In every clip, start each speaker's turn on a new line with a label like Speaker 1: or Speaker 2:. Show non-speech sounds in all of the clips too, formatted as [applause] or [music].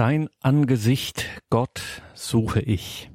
Speaker 1: Dein Angesicht, Gott, suche ich.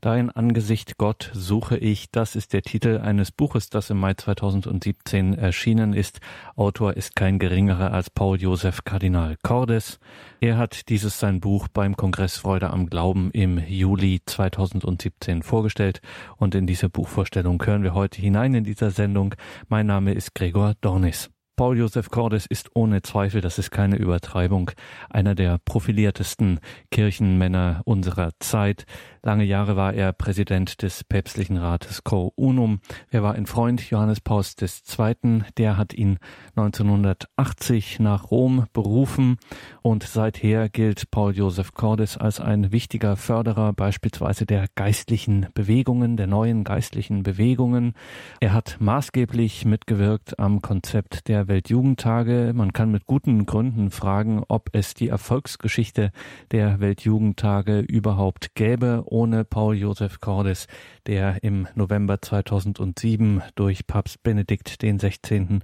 Speaker 1: Dein Angesicht, Gott, suche ich. Das ist der Titel eines Buches, das im Mai 2017 erschienen ist. Autor ist kein geringerer als Paul Josef Kardinal Cordes. Er hat dieses sein Buch beim Kongress Freude am Glauben im Juli 2017 vorgestellt und in diese Buchvorstellung hören wir heute hinein in dieser Sendung. Mein Name ist Gregor Dornis. Paul Josef Cordes ist ohne Zweifel, das ist keine Übertreibung, einer der profiliertesten Kirchenmänner unserer Zeit. Lange Jahre war er Präsident des päpstlichen Rates Co Unum. Er war ein Freund Johannes Pauls II. Der hat ihn 1980 nach Rom berufen und seither gilt Paul Josef Cordes als ein wichtiger Förderer beispielsweise der geistlichen Bewegungen, der neuen geistlichen Bewegungen. Er hat maßgeblich mitgewirkt am Konzept der Weltjugendtage. Man kann mit guten Gründen fragen, ob es die Erfolgsgeschichte der Weltjugendtage überhaupt gäbe ohne Paul Josef Cordes, der im November 2007 durch Papst Benedikt XVI.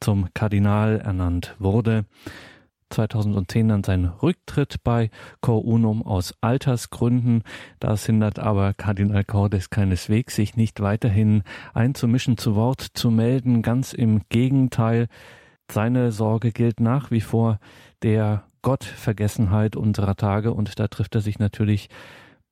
Speaker 1: zum Kardinal ernannt wurde. 2010 dann sein Rücktritt bei Cor Unum aus Altersgründen. Das hindert aber Kardinal Cordes keineswegs, sich nicht weiterhin einzumischen, zu Wort zu melden. Ganz im Gegenteil. Seine Sorge gilt nach wie vor der Gottvergessenheit unserer Tage und da trifft er sich natürlich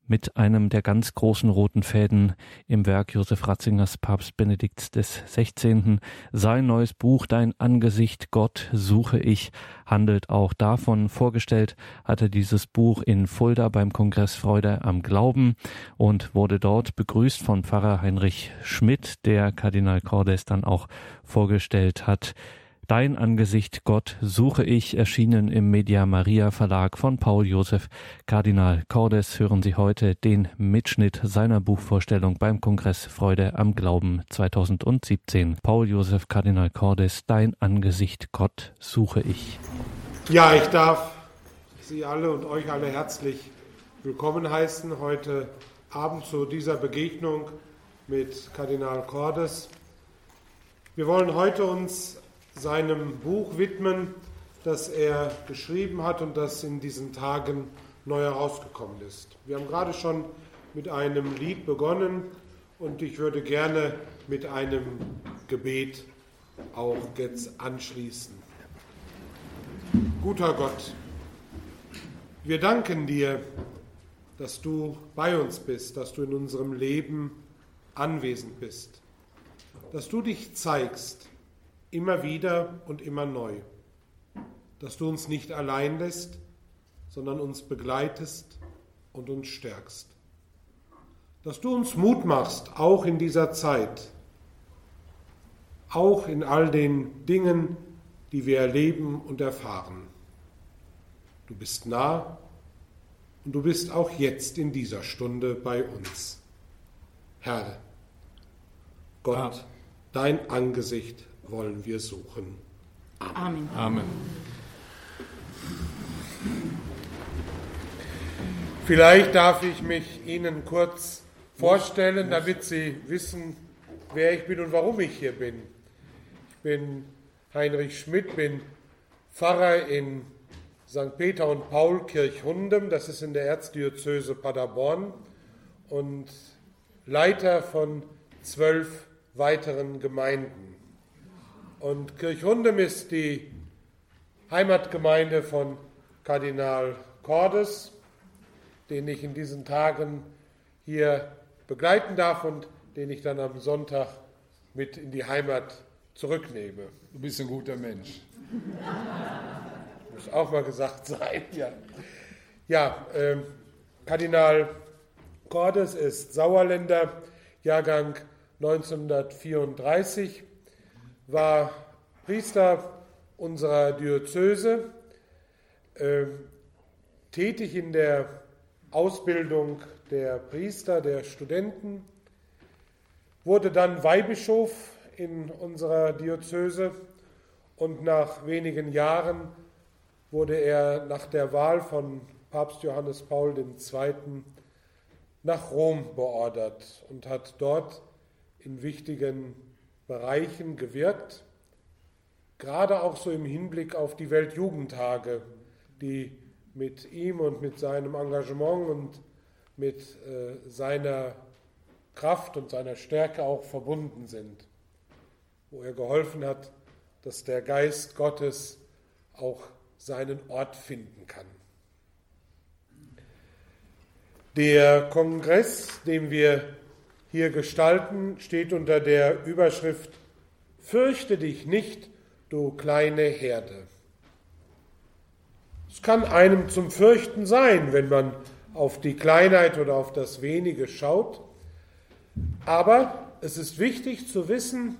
Speaker 1: mit einem der ganz großen roten Fäden im Werk Josef Ratzingers Papst Benedikts des 16. Sein neues Buch Dein Angesicht Gott suche ich handelt auch davon. Vorgestellt hatte dieses Buch in Fulda beim Kongress Freude am Glauben und wurde dort begrüßt von Pfarrer Heinrich Schmidt, der Kardinal Cordes dann auch vorgestellt hat. Dein Angesicht, Gott, suche ich, erschienen im Media Maria Verlag von Paul Josef Kardinal Cordes. Hören Sie heute den Mitschnitt seiner Buchvorstellung beim Kongress Freude am Glauben 2017. Paul Josef Kardinal Cordes, Dein Angesicht, Gott, suche ich.
Speaker 2: Ja, ich darf Sie alle und euch alle herzlich willkommen heißen heute Abend zu dieser Begegnung mit Kardinal Cordes. Wir wollen heute uns seinem Buch widmen, das er geschrieben hat und das in diesen Tagen neu herausgekommen ist. Wir haben gerade schon mit einem Lied begonnen und ich würde gerne mit einem Gebet auch jetzt anschließen. Guter Gott, wir danken dir, dass du bei uns bist, dass du in unserem Leben anwesend bist, dass du dich zeigst immer wieder und immer neu, dass du uns nicht allein lässt, sondern uns begleitest und uns stärkst, dass du uns Mut machst, auch in dieser Zeit, auch in all den Dingen, die wir erleben und erfahren. Du bist nah und du bist auch jetzt in dieser Stunde bei uns. Herr, Gott, dein Angesicht wollen wir suchen.
Speaker 3: Amen.
Speaker 2: Amen. Vielleicht darf ich mich Ihnen kurz vorstellen, damit Sie wissen, wer ich bin und warum ich hier bin. Ich bin Heinrich Schmidt, bin Pfarrer in St. Peter und Paul Kirchhundem, das ist in der Erzdiözese Paderborn, und Leiter von zwölf weiteren Gemeinden. Und Kirchhundem ist die Heimatgemeinde von Kardinal Cordes, den ich in diesen Tagen hier begleiten darf und den ich dann am Sonntag mit in die Heimat zurücknehme.
Speaker 4: Du bist ein guter Mensch.
Speaker 2: Muss auch mal gesagt sein, [laughs] ja. Ja, äh, Kardinal Cordes ist Sauerländer, Jahrgang 1934 war Priester unserer Diözese, äh, tätig in der Ausbildung der Priester, der Studenten, wurde dann Weihbischof in unserer Diözese und nach wenigen Jahren wurde er nach der Wahl von Papst Johannes Paul II. nach Rom beordert und hat dort in wichtigen Bereichen gewirkt, gerade auch so im Hinblick auf die Weltjugendtage, die mit ihm und mit seinem Engagement und mit äh, seiner Kraft und seiner Stärke auch verbunden sind, wo er geholfen hat, dass der Geist Gottes auch seinen Ort finden kann. Der Kongress, den wir hier gestalten, steht unter der Überschrift Fürchte dich nicht, du kleine Herde. Es kann einem zum Fürchten sein, wenn man auf die Kleinheit oder auf das Wenige schaut. Aber es ist wichtig zu wissen,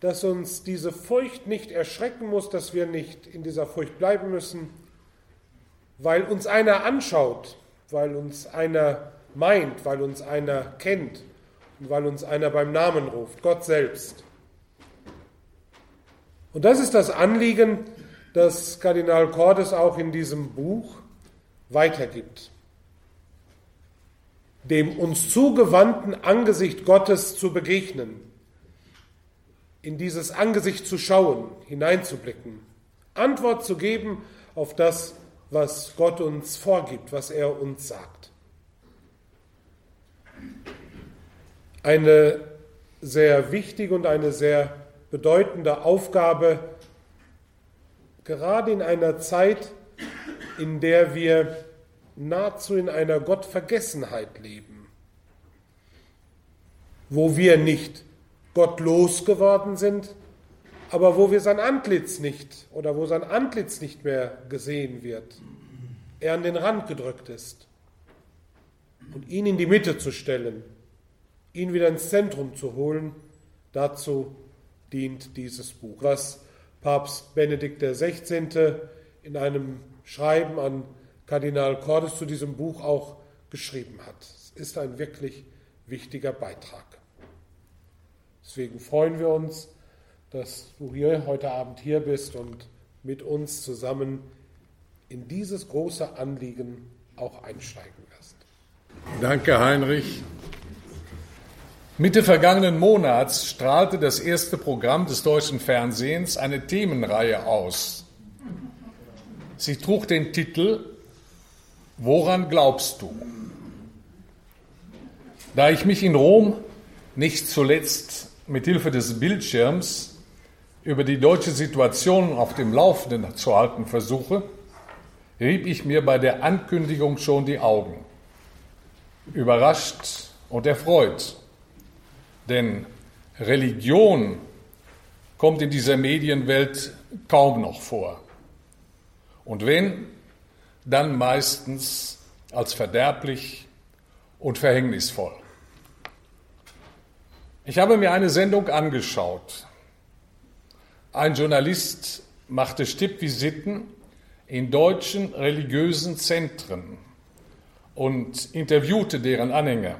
Speaker 2: dass uns diese Furcht nicht erschrecken muss, dass wir nicht in dieser Furcht bleiben müssen, weil uns einer anschaut, weil uns einer meint, weil uns einer kennt weil uns einer beim Namen ruft, Gott selbst. Und das ist das Anliegen, das Kardinal Cordes auch in diesem Buch weitergibt. Dem uns zugewandten Angesicht Gottes zu begegnen, in dieses Angesicht zu schauen, hineinzublicken, Antwort zu geben auf das, was Gott uns vorgibt, was er uns sagt. Eine sehr wichtige und eine sehr bedeutende Aufgabe, gerade in einer Zeit, in der wir nahezu in einer Gottvergessenheit leben, wo wir nicht gottlos geworden sind, aber wo wir sein Antlitz nicht oder wo sein Antlitz nicht mehr gesehen wird, er an den Rand gedrückt ist und ihn in die Mitte zu stellen, ihn wieder ins Zentrum zu holen, dazu dient dieses Buch. Was Papst Benedikt XVI. in einem Schreiben an Kardinal Cordes zu diesem Buch auch geschrieben hat. Es ist ein wirklich wichtiger Beitrag. Deswegen freuen wir uns, dass du hier heute Abend hier bist und mit uns zusammen in dieses große Anliegen auch einsteigen wirst.
Speaker 3: Danke, Heinrich. Mitte vergangenen Monats strahlte das erste Programm des deutschen Fernsehens eine Themenreihe aus. Sie trug den Titel Woran glaubst du? Da ich mich in Rom nicht zuletzt mit Hilfe des Bildschirms über die deutsche Situation auf dem Laufenden zu halten versuche, rieb ich mir bei der Ankündigung schon die Augen. Überrascht und erfreut. Denn Religion kommt in dieser Medienwelt kaum noch vor. Und wenn, dann meistens als verderblich und verhängnisvoll. Ich habe mir eine Sendung angeschaut. Ein Journalist machte Stippvisiten in deutschen religiösen Zentren und interviewte deren Anhänger.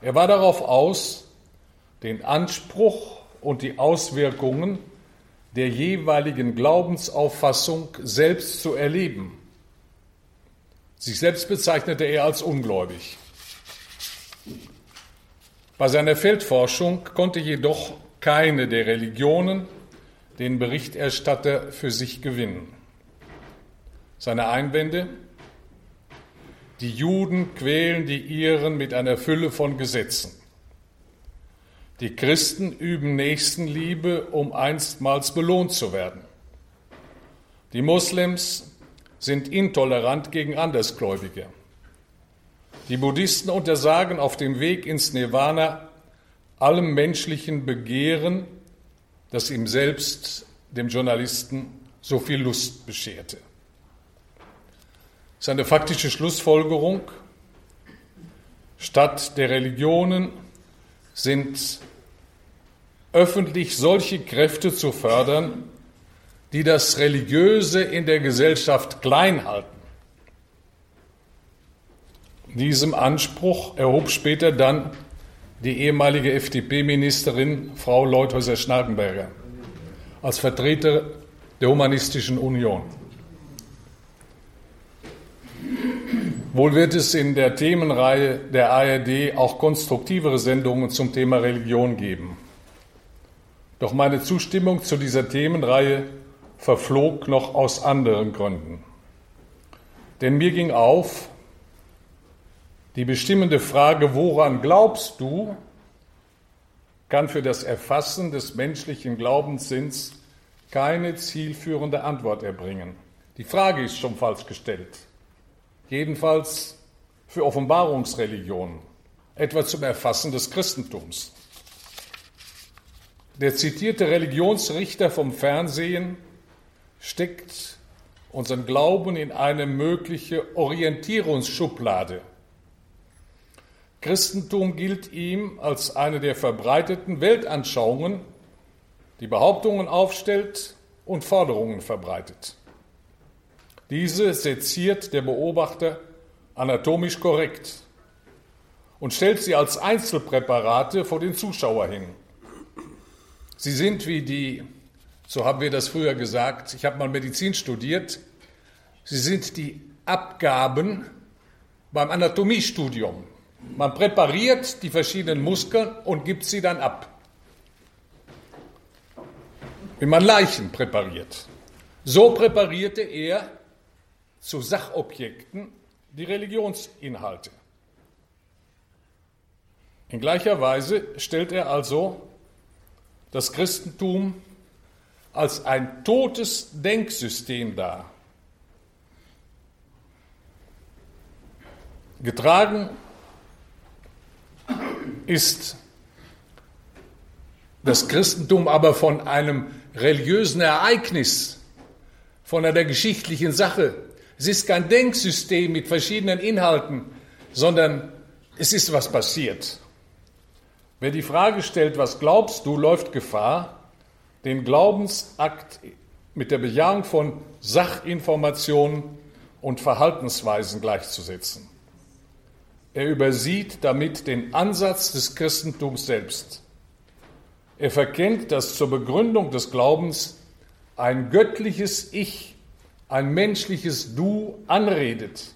Speaker 3: Er war darauf aus, den Anspruch und die Auswirkungen der jeweiligen Glaubensauffassung selbst zu erleben. Sich selbst bezeichnete er als ungläubig. Bei seiner Feldforschung konnte jedoch keine der Religionen den Berichterstatter für sich gewinnen. Seine Einwände die Juden quälen die Iren mit einer Fülle von Gesetzen. Die Christen üben Nächstenliebe, um einstmals belohnt zu werden. Die Moslems sind intolerant gegen Andersgläubige. Die Buddhisten untersagen auf dem Weg ins Nirvana allem menschlichen Begehren, das ihm selbst, dem Journalisten, so viel Lust bescherte. Ist eine faktische Schlussfolgerung. Statt der Religionen sind öffentlich solche Kräfte zu fördern, die das Religiöse in der Gesellschaft klein halten. Diesem Anspruch erhob später dann die ehemalige FDP-Ministerin Frau Leuthäuser-Schnarrenberger als Vertreter der Humanistischen Union. Wohl wird es in der Themenreihe der ARD auch konstruktivere Sendungen zum Thema Religion geben. Doch meine Zustimmung zu dieser Themenreihe verflog noch aus anderen Gründen. Denn mir ging auf, die bestimmende Frage, woran glaubst du, kann für das Erfassen des menschlichen Glaubenssinns keine zielführende Antwort erbringen. Die Frage ist schon falsch gestellt. Jedenfalls für Offenbarungsreligionen, etwa zum Erfassen des Christentums. Der zitierte Religionsrichter vom Fernsehen steckt unseren Glauben in eine mögliche Orientierungsschublade. Christentum gilt ihm als eine der verbreiteten Weltanschauungen, die Behauptungen aufstellt und Forderungen verbreitet. Diese seziert der Beobachter anatomisch korrekt und stellt sie als Einzelpräparate vor den Zuschauer hin. Sie sind wie die, so haben wir das früher gesagt, ich habe mal Medizin studiert, sie sind die Abgaben beim Anatomiestudium. Man präpariert die verschiedenen Muskeln und gibt sie dann ab. Wie man Leichen präpariert. So präparierte er zu Sachobjekten die Religionsinhalte. In gleicher Weise stellt er also das Christentum als ein totes Denksystem dar. Getragen ist das Christentum aber von einem religiösen Ereignis, von einer geschichtlichen Sache. Es ist kein Denksystem mit verschiedenen Inhalten, sondern es ist was passiert. Wer die Frage stellt, was glaubst du, läuft Gefahr, den Glaubensakt mit der Bejahung von Sachinformationen und Verhaltensweisen gleichzusetzen. Er übersieht damit den Ansatz des Christentums selbst. Er verkennt, dass zur Begründung des Glaubens ein göttliches Ich, ein menschliches Du anredet.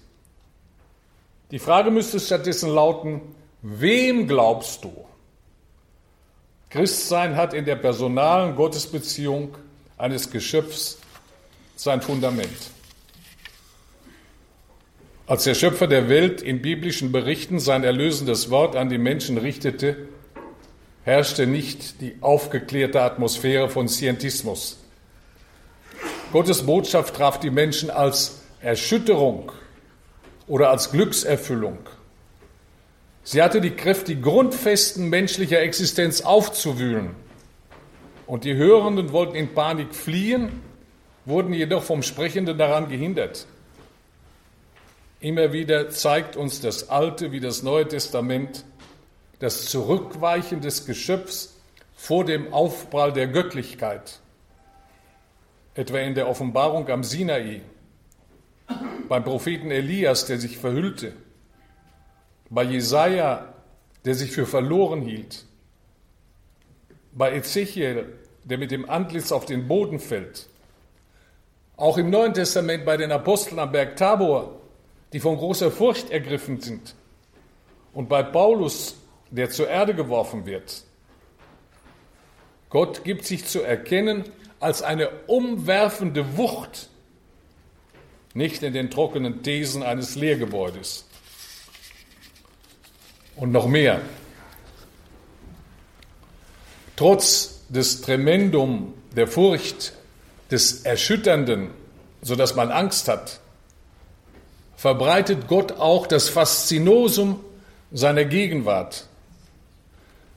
Speaker 3: Die Frage müsste stattdessen lauten, wem glaubst du? Christsein hat in der personalen Gottesbeziehung eines Geschöpfs sein Fundament. Als der Schöpfer der Welt in biblischen Berichten sein erlösendes Wort an die Menschen richtete, herrschte nicht die aufgeklärte Atmosphäre von Scientismus. Gottes Botschaft traf die Menschen als Erschütterung oder als Glückserfüllung. Sie hatte die Kraft, die Grundfesten menschlicher Existenz aufzuwühlen. Und die Hörenden wollten in Panik fliehen, wurden jedoch vom Sprechenden daran gehindert. Immer wieder zeigt uns das Alte wie das Neue Testament das Zurückweichen des Geschöpfs vor dem Aufprall der Göttlichkeit, etwa in der Offenbarung am Sinai, beim Propheten Elias, der sich verhüllte, bei Jesaja, der sich für verloren hielt, bei Ezechiel, der mit dem Antlitz auf den Boden fällt, auch im Neuen Testament bei den Aposteln am Berg Tabor, die von großer Furcht ergriffen sind, und bei Paulus, der zur Erde geworfen wird. Gott gibt sich zu erkennen als eine umwerfende Wucht, nicht in den trockenen Thesen eines Lehrgebäudes. Und noch mehr. Trotz des Tremendum der Furcht, des Erschütternden, sodass man Angst hat, verbreitet Gott auch das Faszinosum seiner Gegenwart.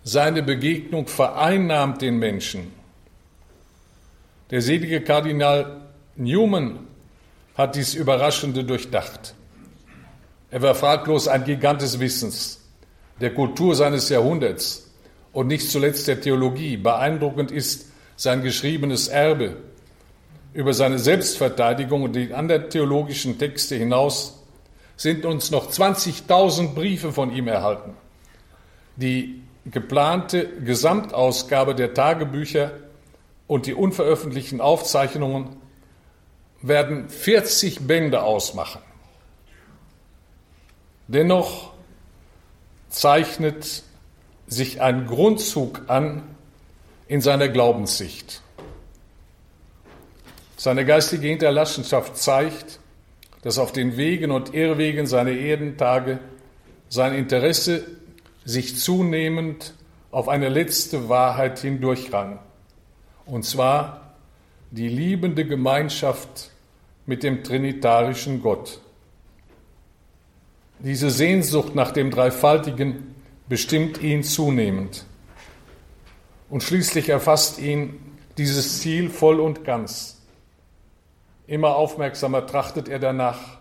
Speaker 3: Seine Begegnung vereinnahmt den Menschen. Der selige Kardinal Newman hat dies Überraschende durchdacht. Er war fraglos ein Gigant des Wissens, der Kultur seines Jahrhunderts und nicht zuletzt der Theologie. Beeindruckend ist sein geschriebenes Erbe über seine Selbstverteidigung und die anderen theologischen Texte hinaus sind uns noch 20.000 Briefe von ihm erhalten. Die geplante Gesamtausgabe der Tagebücher und die unveröffentlichten Aufzeichnungen werden 40 Bände ausmachen. Dennoch zeichnet sich ein Grundzug an in seiner Glaubenssicht. Seine geistige Hinterlassenschaft zeigt, dass auf den Wegen und Irrwegen seiner Erdentage sein Interesse sich zunehmend auf eine letzte Wahrheit hindurchrang, und zwar die liebende Gemeinschaft mit dem trinitarischen Gott. Diese Sehnsucht nach dem Dreifaltigen bestimmt ihn zunehmend. Und schließlich erfasst ihn dieses Ziel voll und ganz. Immer aufmerksamer trachtet er danach,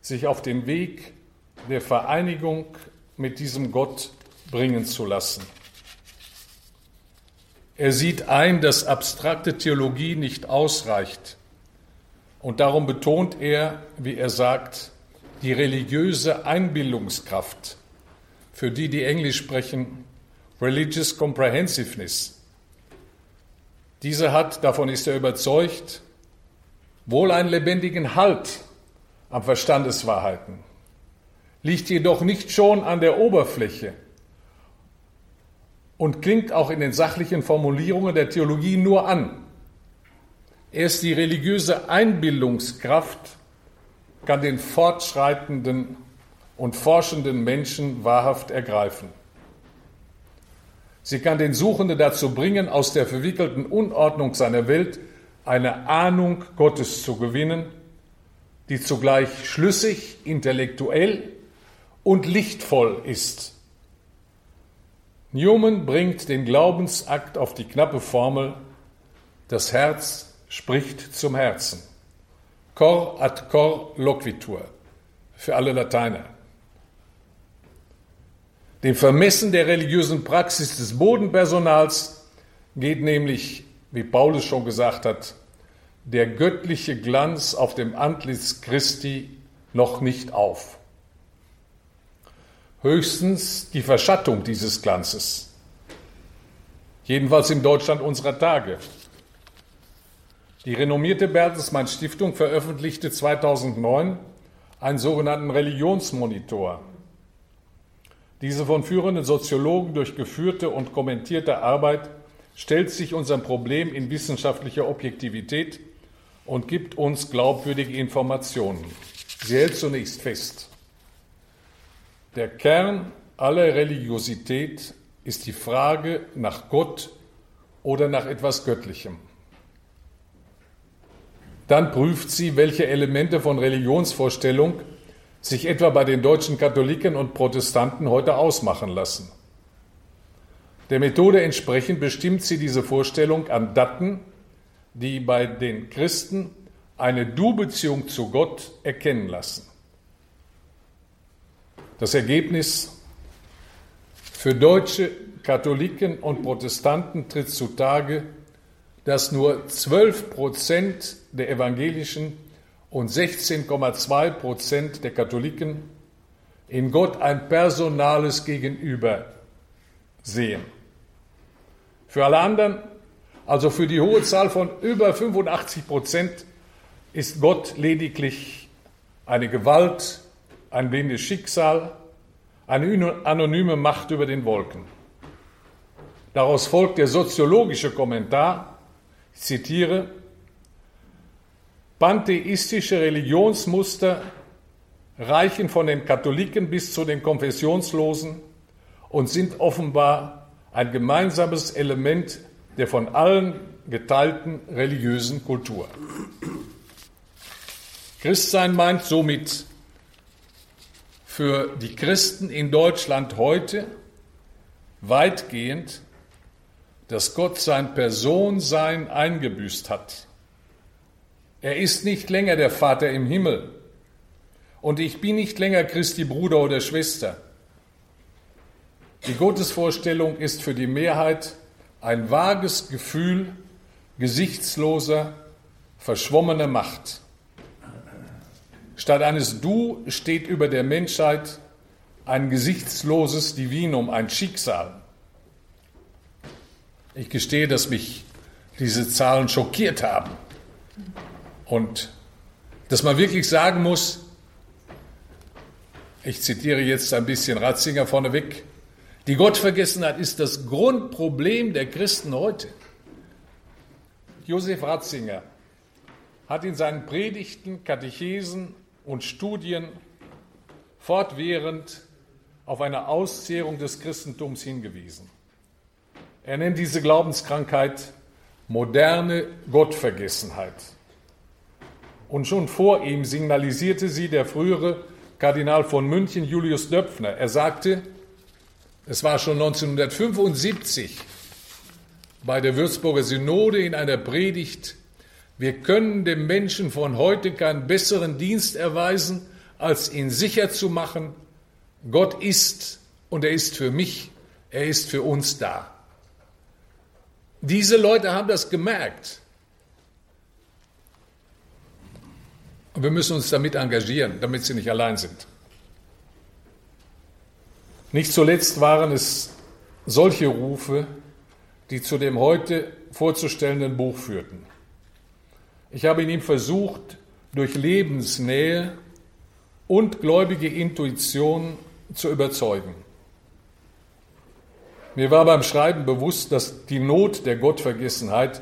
Speaker 3: sich auf den Weg der Vereinigung mit diesem Gott bringen zu lassen. Er sieht ein, dass abstrakte Theologie nicht ausreicht. Und darum betont er, wie er sagt, die religiöse Einbildungskraft, für die, die Englisch sprechen, Religious Comprehensiveness. Diese hat, davon ist er überzeugt, wohl einen lebendigen Halt am Verstandeswahrheiten, liegt jedoch nicht schon an der Oberfläche und klingt auch in den sachlichen Formulierungen der Theologie nur an. Erst die religiöse Einbildungskraft kann den fortschreitenden und forschenden Menschen wahrhaft ergreifen. Sie kann den Suchenden dazu bringen, aus der verwickelten Unordnung seiner Welt eine Ahnung Gottes zu gewinnen, die zugleich schlüssig, intellektuell und lichtvoll ist. Newman bringt den Glaubensakt auf die knappe Formel, das Herz spricht zum Herzen. Cor ad cor loquitur für alle Lateiner. Dem Vermessen der religiösen Praxis des Bodenpersonals geht nämlich, wie Paulus schon gesagt hat, der göttliche Glanz auf dem Antlitz Christi noch nicht auf. Höchstens die Verschattung dieses Glanzes. Jedenfalls in Deutschland unserer Tage. Die renommierte Bertelsmann Stiftung veröffentlichte 2009 einen sogenannten Religionsmonitor. Diese von führenden Soziologen durchgeführte und kommentierte Arbeit stellt sich unserem Problem in wissenschaftlicher Objektivität und gibt uns glaubwürdige Informationen. Sie hält zunächst fest. Der Kern aller Religiosität ist die Frage nach Gott oder nach etwas Göttlichem. Dann prüft sie, welche Elemente von Religionsvorstellung sich etwa bei den deutschen Katholiken und Protestanten heute ausmachen lassen. Der Methode entsprechend bestimmt sie diese Vorstellung an Daten, die bei den Christen eine Du-Beziehung zu Gott erkennen lassen. Das Ergebnis für deutsche Katholiken und Protestanten tritt zutage, dass nur 12 Prozent der evangelischen und 16,2 Prozent der Katholiken in Gott ein personales Gegenüber sehen. Für alle anderen, also für die hohe Zahl von über 85 Prozent, ist Gott lediglich eine Gewalt, ein blindes Schicksal, eine anonyme Macht über den Wolken. Daraus folgt der soziologische Kommentar, ich zitiere, Pantheistische Religionsmuster reichen von den Katholiken bis zu den Konfessionslosen und sind offenbar ein gemeinsames Element der von allen geteilten religiösen Kultur. Christsein meint somit für die Christen in Deutschland heute weitgehend, dass Gott sein Personsein eingebüßt hat er ist nicht länger der Vater im Himmel. Und ich bin nicht länger Christi Bruder oder Schwester. Die Gottesvorstellung ist für die Mehrheit ein vages Gefühl gesichtsloser, verschwommener Macht. Statt eines Du steht über der Menschheit ein gesichtsloses Divinum, ein Schicksal. Ich gestehe, dass mich diese Zahlen schockiert haben. Und dass man wirklich sagen muss, ich zitiere jetzt ein bisschen Ratzinger vorneweg, die Gottvergessenheit ist das Grundproblem der Christen heute. Josef Ratzinger hat in seinen Predigten, Katechesen und Studien fortwährend auf eine Auszehrung des Christentums hingewiesen. Er nennt diese Glaubenskrankheit moderne Gottvergessenheit. Und schon vor ihm signalisierte sie der frühere Kardinal von München, Julius Döpfner. Er sagte, es war schon 1975 bei der Würzburger Synode in einer Predigt, wir können dem Menschen von heute keinen besseren Dienst erweisen, als ihn sicher zu machen, Gott ist und er ist für mich, er ist für uns da. Diese Leute haben das gemerkt. Und wir müssen uns damit engagieren, damit sie nicht allein sind. Nicht zuletzt waren es solche Rufe, die zu dem heute vorzustellenden Buch führten. Ich habe in ihm versucht, durch Lebensnähe und gläubige Intuition zu überzeugen. Mir war beim Schreiben bewusst, dass die Not der Gottvergessenheit,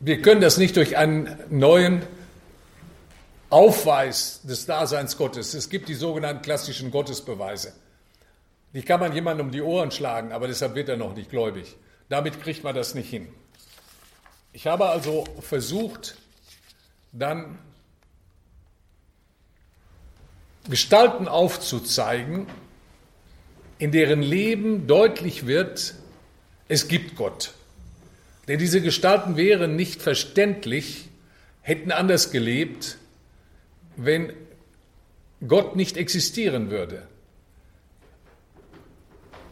Speaker 3: wir können das nicht durch einen neuen Aufweis des Daseins Gottes. Es gibt die sogenannten klassischen Gottesbeweise. Die kann man jemandem um die Ohren schlagen, aber deshalb wird er noch nicht gläubig. Damit kriegt man das nicht hin. Ich habe also versucht, dann Gestalten aufzuzeigen, in deren Leben deutlich wird, es gibt Gott. Denn diese Gestalten wären nicht verständlich, hätten anders gelebt, wenn Gott nicht existieren würde.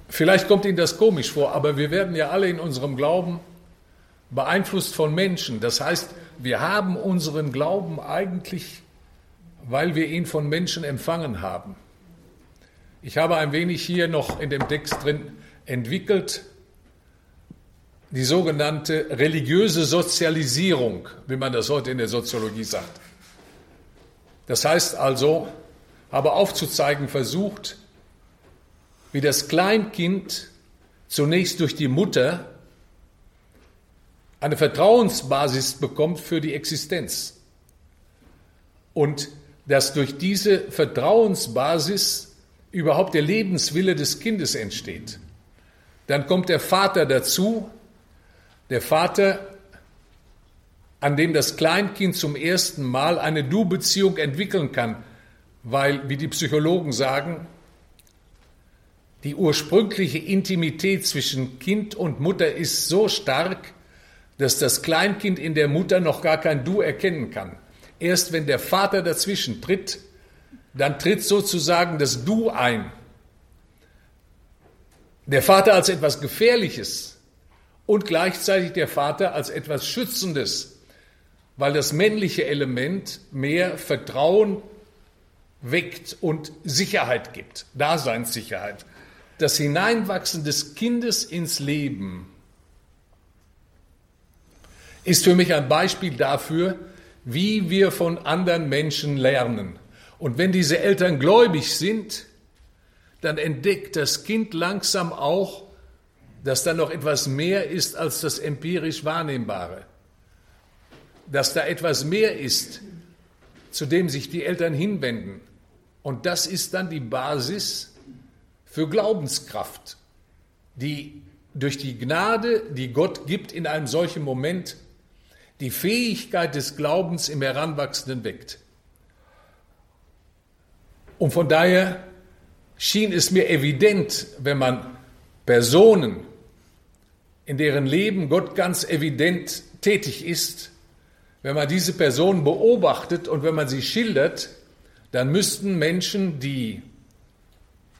Speaker 3: Vielleicht kommt Ihnen das komisch vor, aber wir werden ja alle in unserem Glauben beeinflusst von Menschen. Das heißt, wir haben unseren Glauben eigentlich, weil wir ihn von Menschen empfangen haben. Ich habe ein wenig hier noch in dem Text drin entwickelt, die sogenannte religiöse Sozialisierung, wie man das heute in der Soziologie sagt. Das heißt also, habe aufzuzeigen versucht, wie das Kleinkind zunächst durch die Mutter eine Vertrauensbasis bekommt für die Existenz. Und dass durch diese Vertrauensbasis überhaupt der Lebenswille des Kindes entsteht. Dann kommt der Vater dazu, der Vater an dem das Kleinkind zum ersten Mal eine Du-Beziehung entwickeln kann, weil, wie die Psychologen sagen, die ursprüngliche Intimität zwischen Kind und Mutter ist so stark, dass das Kleinkind in der Mutter noch gar kein Du erkennen kann. Erst wenn der Vater dazwischen tritt, dann tritt sozusagen das Du ein. Der Vater als etwas Gefährliches und gleichzeitig der Vater als etwas Schützendes weil das männliche Element mehr Vertrauen weckt und Sicherheit gibt, Daseinssicherheit. Das Hineinwachsen des Kindes ins Leben ist für mich ein Beispiel dafür, wie wir von anderen Menschen lernen. Und wenn diese Eltern gläubig sind, dann entdeckt das Kind langsam auch, dass da noch etwas mehr ist als das empirisch Wahrnehmbare dass da etwas mehr ist, zu dem sich die Eltern hinwenden. Und das ist dann die Basis für Glaubenskraft, die durch die Gnade, die Gott gibt in einem solchen Moment, die Fähigkeit des Glaubens im Heranwachsenden weckt. Und von daher schien es mir evident, wenn man Personen, in deren Leben Gott ganz evident tätig ist, wenn man diese Person beobachtet und wenn man sie schildert, dann müssten Menschen, die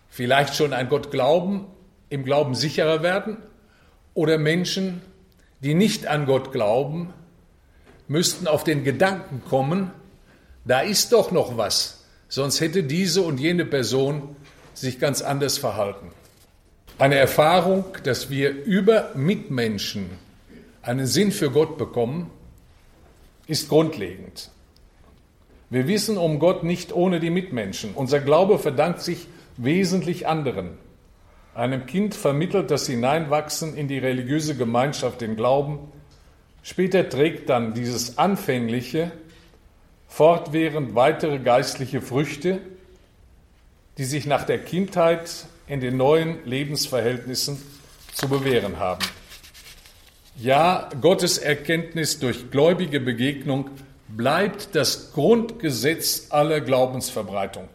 Speaker 3: vielleicht schon an Gott glauben, im Glauben sicherer werden, oder Menschen, die nicht an Gott glauben, müssten auf den Gedanken kommen, da ist doch noch was, sonst hätte diese und jene Person sich ganz anders verhalten. Eine Erfahrung, dass wir über Mitmenschen einen Sinn für Gott bekommen, ist grundlegend. Wir wissen um Gott nicht ohne die Mitmenschen. Unser Glaube verdankt sich wesentlich anderen. Einem Kind vermittelt das Hineinwachsen in die religiöse Gemeinschaft den Glauben. Später trägt dann dieses Anfängliche fortwährend weitere geistliche Früchte, die sich nach der Kindheit in den neuen Lebensverhältnissen zu bewähren haben. Ja, Gottes Erkenntnis durch gläubige Begegnung bleibt das Grundgesetz aller Glaubensverbreitung.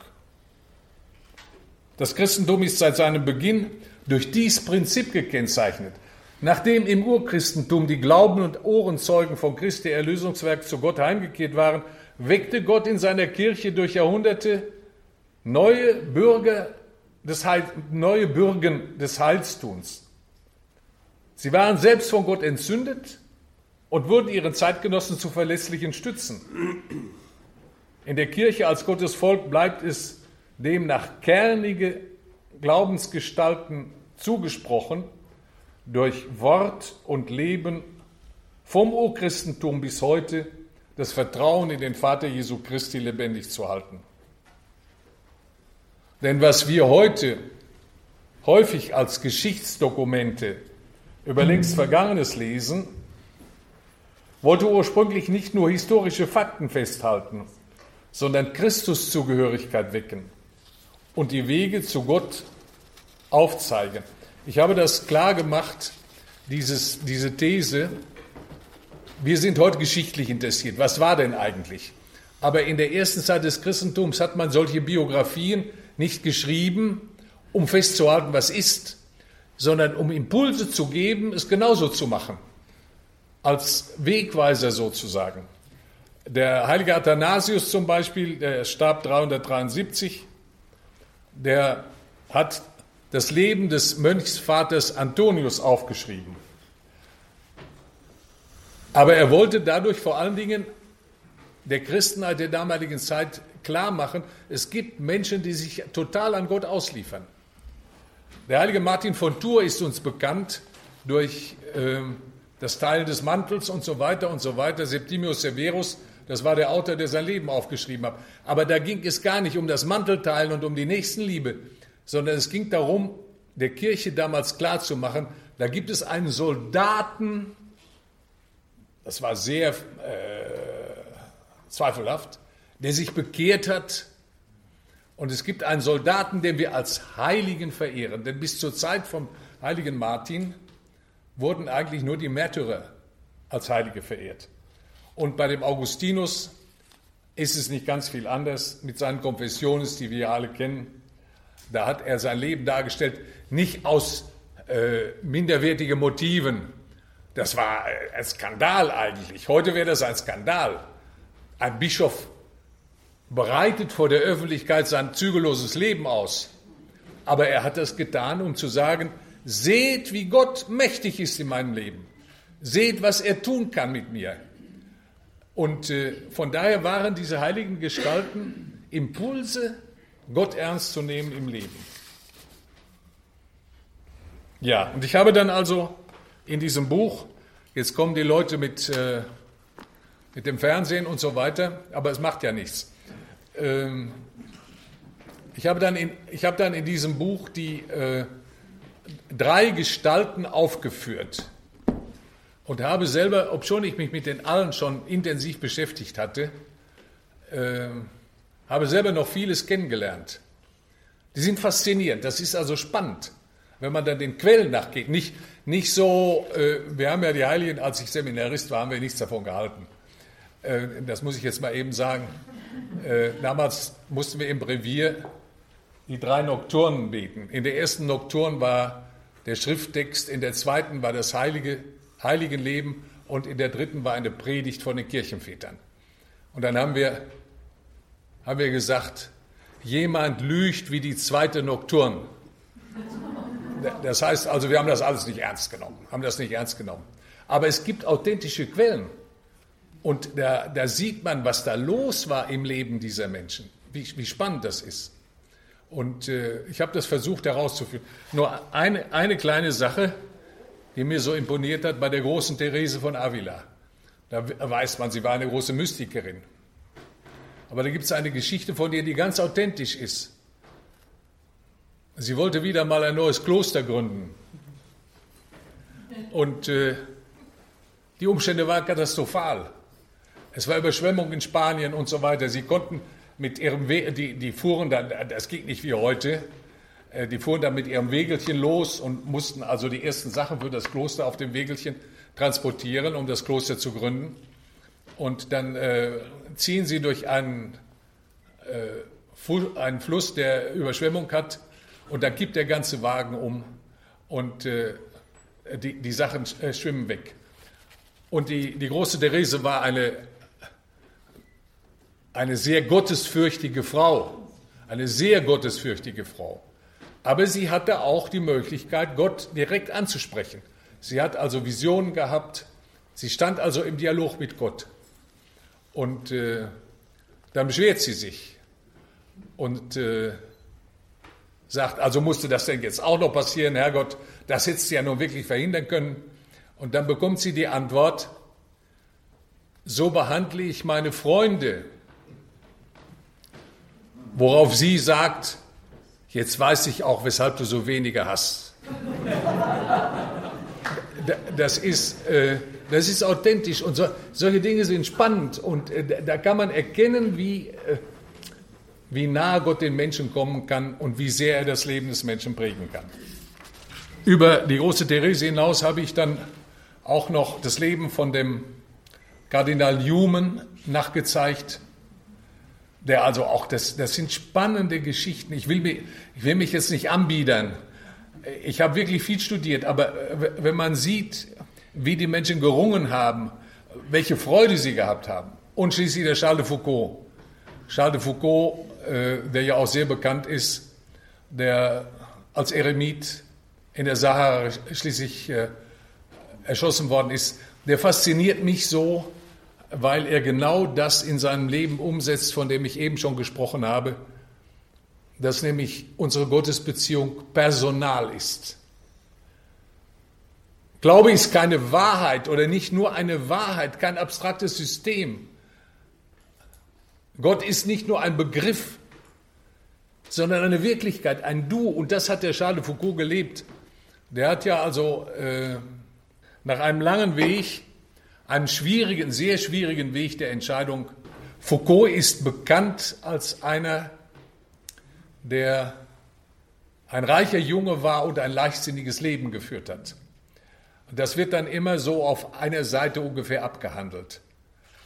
Speaker 3: Das Christentum ist seit seinem Beginn durch dies Prinzip gekennzeichnet. Nachdem im Urchristentum die Glauben und Ohrenzeugen von Christi Erlösungswerk zu Gott heimgekehrt waren, weckte Gott in seiner Kirche durch Jahrhunderte neue Bürger des Heil, neue Bürgen des Heilstuns. Sie waren selbst von Gott entzündet und wurden ihren Zeitgenossen zu verlässlichen Stützen. In der Kirche als Gottes Volk bleibt es demnach kernige Glaubensgestalten zugesprochen, durch Wort und Leben vom Urchristentum bis heute das Vertrauen in den Vater Jesu Christi lebendig zu halten. Denn was wir heute häufig als Geschichtsdokumente über längst Vergangenes lesen, wollte ursprünglich nicht nur historische Fakten festhalten, sondern Christuszugehörigkeit wecken und die Wege zu Gott aufzeigen. Ich habe das klar gemacht, dieses, diese These. Wir sind heute geschichtlich interessiert. Was war denn eigentlich? Aber in der ersten Zeit des Christentums hat man solche Biografien nicht geschrieben, um festzuhalten, was ist, sondern um Impulse zu geben, es genauso zu machen. Als Wegweiser sozusagen. Der heilige Athanasius zum Beispiel, der starb 373, der hat das Leben des Mönchsvaters Antonius aufgeschrieben. Aber er wollte dadurch vor allen Dingen der Christenheit der damaligen Zeit klar machen, es gibt Menschen, die sich total an Gott ausliefern. Der heilige Martin von Tours ist uns bekannt durch äh, das Teilen des Mantels und so weiter und so weiter. Septimius Severus, das war der Autor, der sein Leben aufgeschrieben hat. Aber da ging es gar nicht um das Mantelteilen und um die Nächstenliebe, sondern es ging darum, der Kirche damals klarzumachen, da gibt es einen Soldaten, das war sehr äh, zweifelhaft, der sich bekehrt hat. Und es gibt einen Soldaten, den wir als Heiligen verehren. Denn bis zur Zeit vom heiligen Martin wurden eigentlich nur die Märtyrer als Heilige verehrt. Und bei dem Augustinus ist es nicht ganz viel anders mit seinen Konfessionen, die wir alle kennen. Da hat er sein Leben dargestellt, nicht aus äh, minderwertigen Motiven. Das war ein Skandal eigentlich. Heute wäre das ein Skandal. Ein Bischof bereitet vor der Öffentlichkeit sein zügelloses Leben aus. Aber er hat das getan, um zu sagen, seht, wie Gott mächtig ist in meinem Leben. Seht, was er tun kann mit mir. Und äh, von daher waren diese heiligen Gestalten Impulse, Gott ernst zu nehmen im Leben. Ja, und ich habe dann also in diesem Buch, jetzt kommen die Leute mit, äh, mit dem Fernsehen und so weiter, aber es macht ja nichts. Ähm, ich habe dann in, ich habe dann in diesem Buch die äh, drei Gestalten aufgeführt und habe selber, obschon ich mich mit den allen schon intensiv beschäftigt hatte, äh, habe selber noch vieles kennengelernt. Die sind faszinierend, das ist also spannend, wenn man dann den Quellen nachgeht. Nicht, nicht so, äh, wir haben ja die Heiligen, als ich Seminarist war, haben wir nichts davon gehalten. Äh, das muss ich jetzt mal eben sagen. Äh, damals mussten wir im Brevier die drei Nokturnen beten. In der ersten Nokturn war der Schrifttext, in der zweiten war das heilige Heiligenleben und in der dritten war eine Predigt von den Kirchenvätern. Und dann haben wir, haben wir gesagt, jemand lügt wie die zweite Nokturn. Das heißt also, wir haben das alles nicht ernst genommen, haben das nicht ernst genommen. Aber es gibt authentische Quellen. Und da, da sieht man, was da los war im Leben dieser Menschen, wie, wie spannend das ist. Und äh, ich habe das versucht herauszuführen. Nur eine, eine kleine Sache, die mir so imponiert hat bei der großen Therese von Avila. Da weiß man, sie war eine große Mystikerin. Aber da gibt es eine Geschichte von ihr, die ganz authentisch ist. Sie wollte wieder mal ein neues Kloster gründen. Und äh, die Umstände waren katastrophal. Es war Überschwemmung in Spanien und so weiter. Sie konnten mit ihrem We die, die fuhren dann, das geht nicht wie heute, äh, die fuhren dann mit ihrem Wegelchen los und mussten also die ersten Sachen für das Kloster auf dem Wegelchen transportieren, um das Kloster zu gründen. Und dann äh, ziehen sie durch einen, äh, einen Fluss, der Überschwemmung hat, und dann kippt der ganze Wagen um und äh, die, die Sachen äh, schwimmen weg. Und die, die große Therese war eine, eine sehr gottesfürchtige Frau, eine sehr gottesfürchtige Frau. Aber sie hatte auch die Möglichkeit, Gott direkt anzusprechen. Sie hat also Visionen gehabt, sie stand also im Dialog mit Gott. Und äh, dann beschwert sie sich und äh, sagt, also musste das denn jetzt auch noch passieren, Herrgott, das hättest du ja nun wirklich verhindern können. Und dann bekommt sie die Antwort, so behandle ich meine Freunde. Worauf sie sagt, jetzt weiß ich auch, weshalb du so wenige hast. [laughs] Das ist, äh, das ist authentisch und so, solche Dinge sind spannend und äh, da kann man erkennen, wie, äh, wie nah Gott den Menschen kommen kann und wie sehr er das Leben des Menschen prägen kann. Über die große Therese hinaus habe ich dann auch noch das Leben von dem Kardinal Newman nachgezeigt, der also auch, das, das sind spannende Geschichten. Ich will, mich, ich will mich jetzt nicht anbiedern. Ich habe wirklich viel studiert, aber wenn man sieht, wie die Menschen gerungen haben, welche Freude sie gehabt haben. Und schließlich der Charles de Foucault. Charles de Foucault, äh, der ja auch sehr bekannt ist, der als Eremit in der Sahara schließlich äh, erschossen worden ist, der fasziniert mich so, weil er genau das in seinem Leben umsetzt, von dem ich eben schon gesprochen habe, dass nämlich unsere Gottesbeziehung personal ist. Glaube ist keine Wahrheit oder nicht nur eine Wahrheit, kein abstraktes System. Gott ist nicht nur ein Begriff, sondern eine Wirklichkeit, ein Du. Und das hat der Charles de Foucault gelebt. Der hat ja also äh, nach einem langen Weg, einem schwierigen, sehr schwierigen Weg der Entscheidung, Foucault ist bekannt als einer, der ein reicher Junge war und ein leichtsinniges Leben geführt hat. Das wird dann immer so auf einer Seite ungefähr abgehandelt.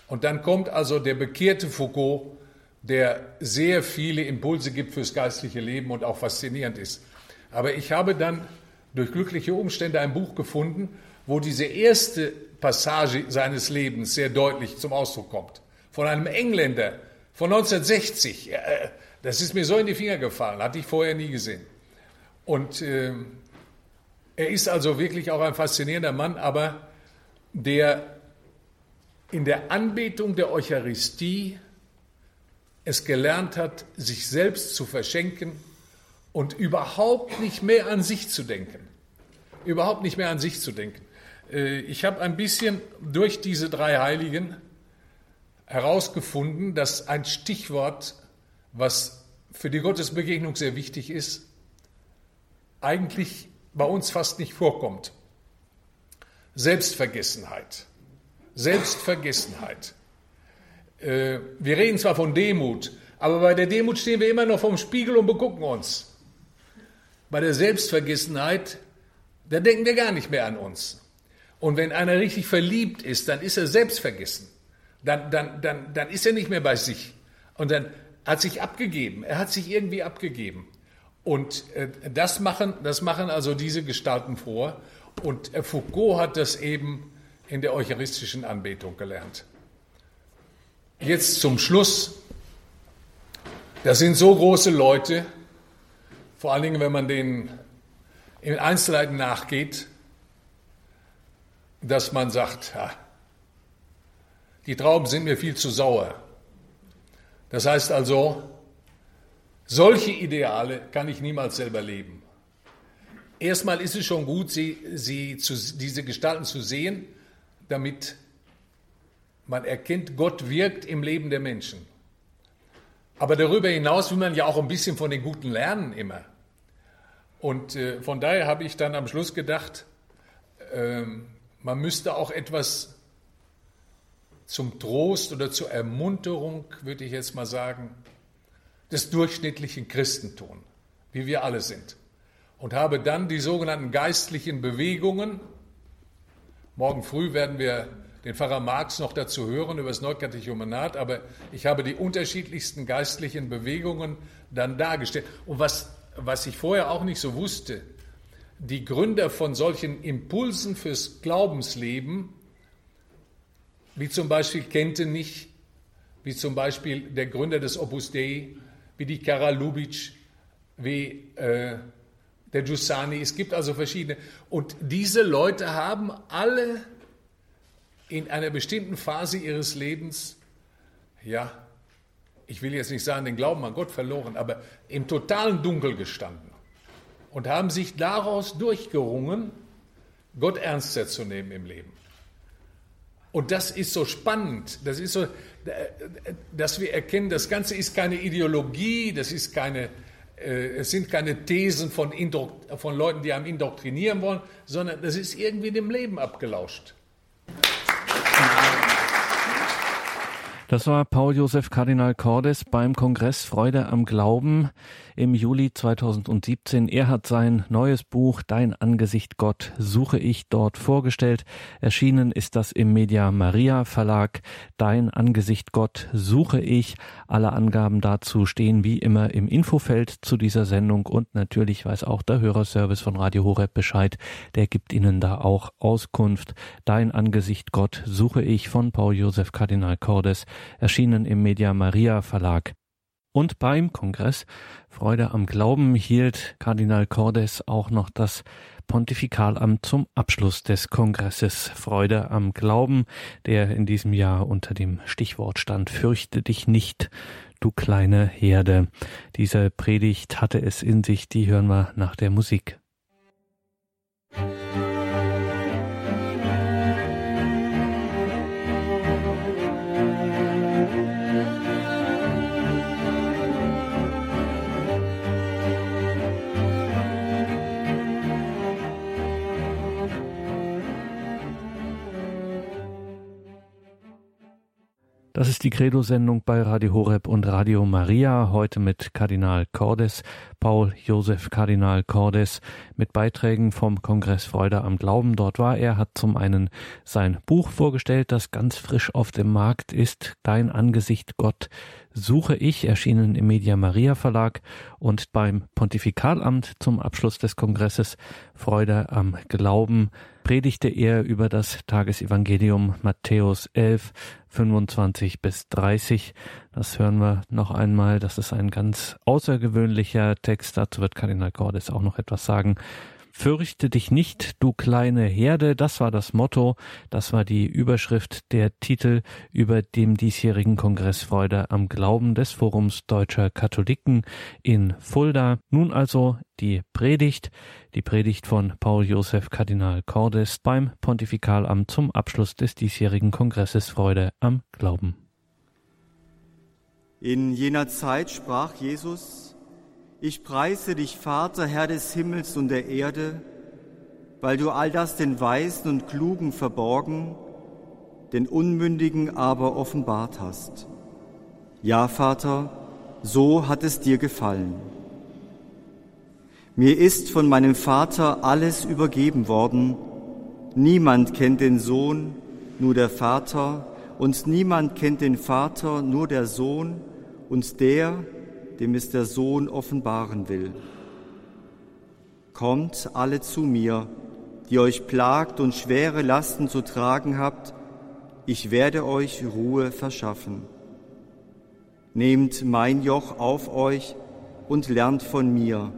Speaker 3: Und dann kommt also der bekehrte Foucault, der sehr viele Impulse gibt fürs geistliche Leben und auch faszinierend ist. Aber ich habe dann durch glückliche Umstände ein Buch gefunden, wo diese erste Passage seines Lebens sehr deutlich zum Ausdruck kommt. Von einem Engländer von 1960. Das ist mir so in die Finger gefallen, hatte ich vorher nie gesehen. Und äh, er ist also wirklich auch ein faszinierender Mann, aber der in der Anbetung der Eucharistie es gelernt hat, sich selbst zu verschenken und überhaupt nicht mehr an sich zu denken. Überhaupt nicht mehr an sich zu denken. Äh, ich habe ein bisschen durch diese drei Heiligen herausgefunden, dass ein Stichwort, was für die Gottesbegegnung sehr wichtig ist, eigentlich bei uns fast nicht vorkommt. Selbstvergessenheit. Selbstvergessenheit. Äh, wir reden zwar von Demut, aber bei der Demut stehen wir immer noch vorm Spiegel und begucken uns. Bei der Selbstvergessenheit, da denken wir gar nicht mehr an uns. Und wenn einer richtig verliebt ist, dann ist er selbstvergessen. Dann, dann, dann, dann ist er nicht mehr bei sich. Und dann hat sich abgegeben. Er hat sich irgendwie abgegeben. Und äh, das, machen, das machen also diese Gestalten vor. Und äh, Foucault hat das eben in der eucharistischen Anbetung gelernt. Jetzt zum Schluss. Das sind so große Leute, vor allen Dingen, wenn man denen in Einzelheiten nachgeht, dass man sagt, ja, die Trauben sind mir viel zu sauer. Das heißt also, solche Ideale kann ich niemals selber leben. Erstmal ist es schon gut, sie, sie zu, diese Gestalten zu sehen, damit man erkennt, Gott wirkt im Leben der Menschen. Aber darüber hinaus will man ja auch ein bisschen von den Guten lernen immer. Und äh, von daher habe ich dann am Schluss gedacht, äh, man müsste auch etwas zum Trost oder zur Ermunterung, würde ich jetzt mal sagen, des durchschnittlichen Christentums, wie wir alle sind. Und habe dann die sogenannten geistlichen Bewegungen. Morgen früh werden wir den Pfarrer Marx noch dazu hören über das Neukatechumenat, aber ich habe die unterschiedlichsten geistlichen Bewegungen dann dargestellt. Und was, was ich vorher auch nicht so wusste, die Gründer von solchen Impulsen fürs Glaubensleben wie zum Beispiel Kentenich, wie zum Beispiel der Gründer des Opus Dei, wie die Kara Lubitsch, wie äh, der Giussani. Es gibt also verschiedene. Und diese Leute haben alle in einer bestimmten Phase ihres Lebens, ja, ich will jetzt nicht sagen, den Glauben an Gott verloren, aber im totalen Dunkel gestanden und haben sich daraus durchgerungen, Gott ernster zu nehmen im Leben. Und das ist so spannend. Das ist so, dass wir erkennen, das Ganze ist keine Ideologie, das ist keine, äh, es sind keine Thesen von, von Leuten, die einem indoktrinieren wollen, sondern das ist irgendwie dem Leben abgelauscht.
Speaker 1: Das war Paul Josef Kardinal Cordes beim Kongress Freude am Glauben im Juli 2017. Er hat sein neues Buch Dein Angesicht Gott suche ich dort vorgestellt. Erschienen ist das im Media Maria Verlag. Dein Angesicht Gott suche ich. Alle Angaben dazu stehen wie immer im Infofeld zu dieser Sendung und natürlich weiß auch der Hörerservice von Radio Horeb Bescheid. Der gibt Ihnen da auch Auskunft. Dein Angesicht Gott suche ich von Paul Josef Kardinal Cordes erschienen im Media Maria Verlag. Und beim Kongress Freude am Glauben hielt Kardinal Cordes auch noch das Pontifikalamt zum Abschluss des Kongresses Freude am Glauben, der in diesem Jahr unter dem Stichwort stand Fürchte dich nicht, du kleine Herde. Diese Predigt hatte es in sich, die hören wir nach der Musik. Das ist die Credo-Sendung bei Radio Horeb und Radio Maria, heute mit Kardinal Cordes, Paul Josef Kardinal Cordes, mit Beiträgen vom Kongress Freude am Glauben. Dort war er, hat zum einen sein Buch vorgestellt, das ganz frisch auf dem Markt ist, Dein Angesicht Gott suche ich, erschienen im Media Maria Verlag und beim Pontifikalamt zum Abschluss des Kongresses Freude am Glauben predigte er über das Tagesevangelium Matthäus 11, 25 bis 30. Das hören wir noch einmal. Das ist ein ganz außergewöhnlicher Text. Dazu wird Kardinal Cordes auch noch etwas sagen. Fürchte dich nicht, du kleine Herde, das war das Motto, das war die Überschrift, der Titel über dem diesjährigen Kongress Freude am Glauben des Forums Deutscher Katholiken in Fulda. Nun also die Predigt, die Predigt von Paul Josef Kardinal Cordes beim Pontifikalamt zum Abschluss des diesjährigen Kongresses Freude am Glauben.
Speaker 4: In jener Zeit sprach Jesus, ich preise dich, Vater, Herr des Himmels und der Erde, weil du all das den Weisen und Klugen verborgen, den Unmündigen aber offenbart hast. Ja, Vater, so hat es dir gefallen. Mir ist von meinem Vater alles übergeben worden. Niemand kennt den Sohn, nur der Vater, und niemand kennt den Vater, nur der Sohn und der, dem es der Sohn offenbaren will. Kommt alle zu mir, die euch plagt und schwere Lasten zu tragen habt, ich werde euch Ruhe verschaffen. Nehmt mein Joch auf euch und lernt von mir,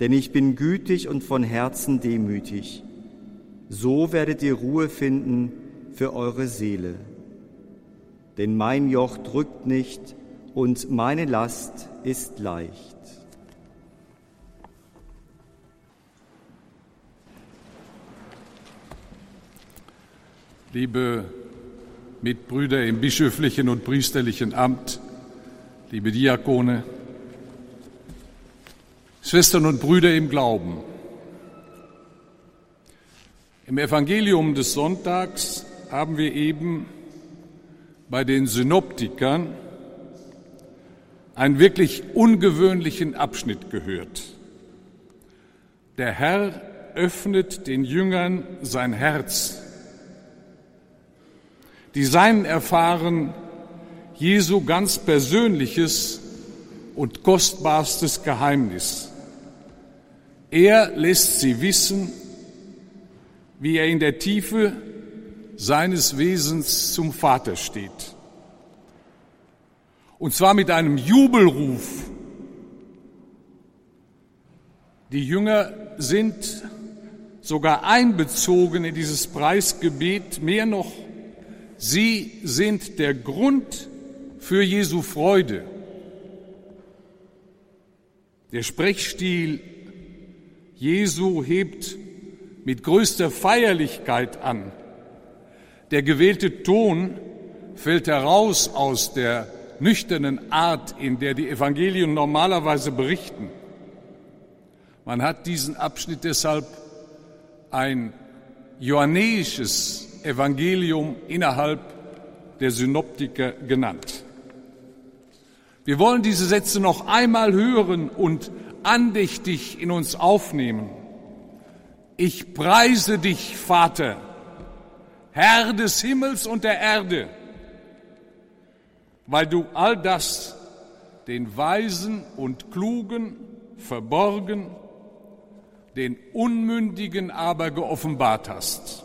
Speaker 4: denn ich bin gütig und von Herzen demütig. So werdet ihr Ruhe finden für eure Seele. Denn mein Joch drückt nicht und meine Last ist leicht.
Speaker 3: Liebe Mitbrüder im bischöflichen und priesterlichen Amt, liebe Diakone, Schwestern und Brüder im Glauben. Im Evangelium des Sonntags haben wir eben bei den Synoptikern einen wirklich ungewöhnlichen Abschnitt gehört. Der Herr öffnet den Jüngern sein Herz. Die Seinen erfahren Jesu ganz persönliches und kostbarstes Geheimnis. Er lässt sie wissen, wie er in der Tiefe seines Wesens zum Vater steht. Und zwar mit einem Jubelruf. Die Jünger sind sogar einbezogen in dieses Preisgebet, mehr noch, sie sind der Grund für Jesu Freude. Der Sprechstil Jesu hebt mit größter Feierlichkeit an. Der gewählte Ton fällt heraus aus der nüchternen Art, in der die Evangelien normalerweise berichten. Man hat diesen Abschnitt deshalb ein johannäisches Evangelium innerhalb der Synoptiker genannt. Wir wollen diese Sätze noch einmal hören und andächtig in uns aufnehmen. Ich preise dich, Vater, Herr des Himmels und der Erde, weil du all das den Weisen und Klugen verborgen, den Unmündigen aber geoffenbart hast.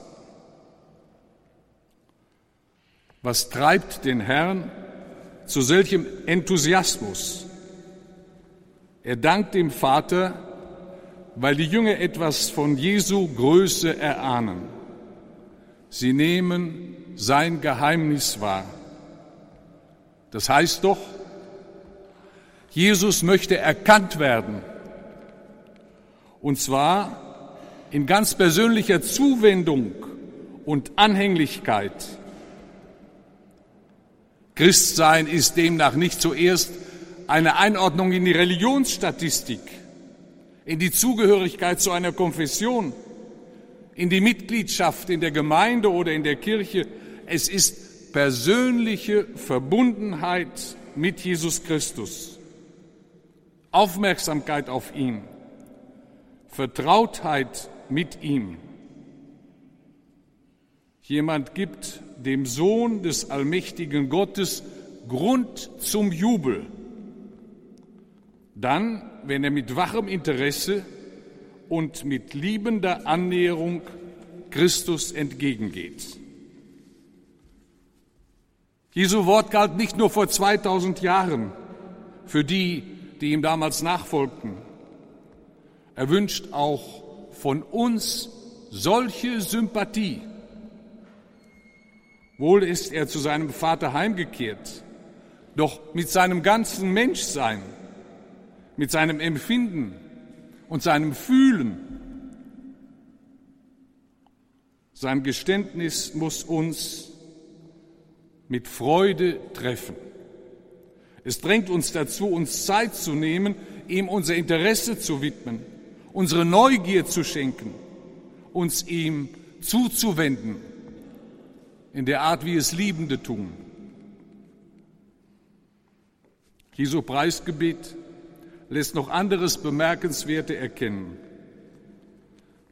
Speaker 3: Was treibt den Herrn zu solchem Enthusiasmus? Er dankt dem Vater, weil die Jünger etwas von Jesu Größe erahnen. Sie nehmen sein Geheimnis wahr. Das heißt doch, Jesus möchte erkannt werden. Und zwar in ganz persönlicher Zuwendung und Anhänglichkeit. Christsein ist demnach nicht zuerst eine Einordnung in die Religionsstatistik, in die Zugehörigkeit zu einer Konfession, in die Mitgliedschaft in der Gemeinde oder in der Kirche. Es ist persönliche Verbundenheit mit Jesus Christus, Aufmerksamkeit auf ihn, Vertrautheit mit ihm. Jemand gibt dem Sohn des allmächtigen Gottes Grund zum Jubel. Dann, wenn er mit wachem Interesse und mit liebender Annäherung Christus entgegengeht. Jesu Wort galt nicht nur vor 2000 Jahren für die, die ihm damals nachfolgten. Er wünscht auch von uns solche Sympathie Wohl ist er zu seinem Vater heimgekehrt, doch mit seinem ganzen Menschsein, mit seinem Empfinden und seinem Fühlen. Sein Geständnis muss uns mit Freude treffen. Es drängt uns dazu, uns Zeit zu nehmen, ihm unser Interesse zu widmen, unsere Neugier zu schenken, uns ihm zuzuwenden in der Art, wie es Liebende tun. Jesu Preisgebet lässt noch anderes Bemerkenswerte erkennen.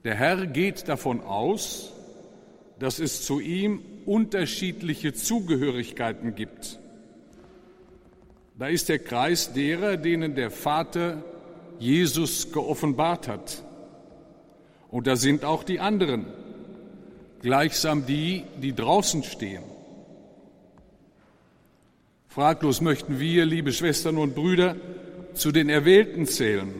Speaker 3: Der Herr geht davon aus, dass es zu ihm unterschiedliche Zugehörigkeiten gibt. Da ist der Kreis derer, denen der Vater Jesus geoffenbart hat. Und da sind auch die anderen, gleichsam die, die draußen stehen. Fraglos möchten wir, liebe Schwestern und Brüder, zu den Erwählten zählen.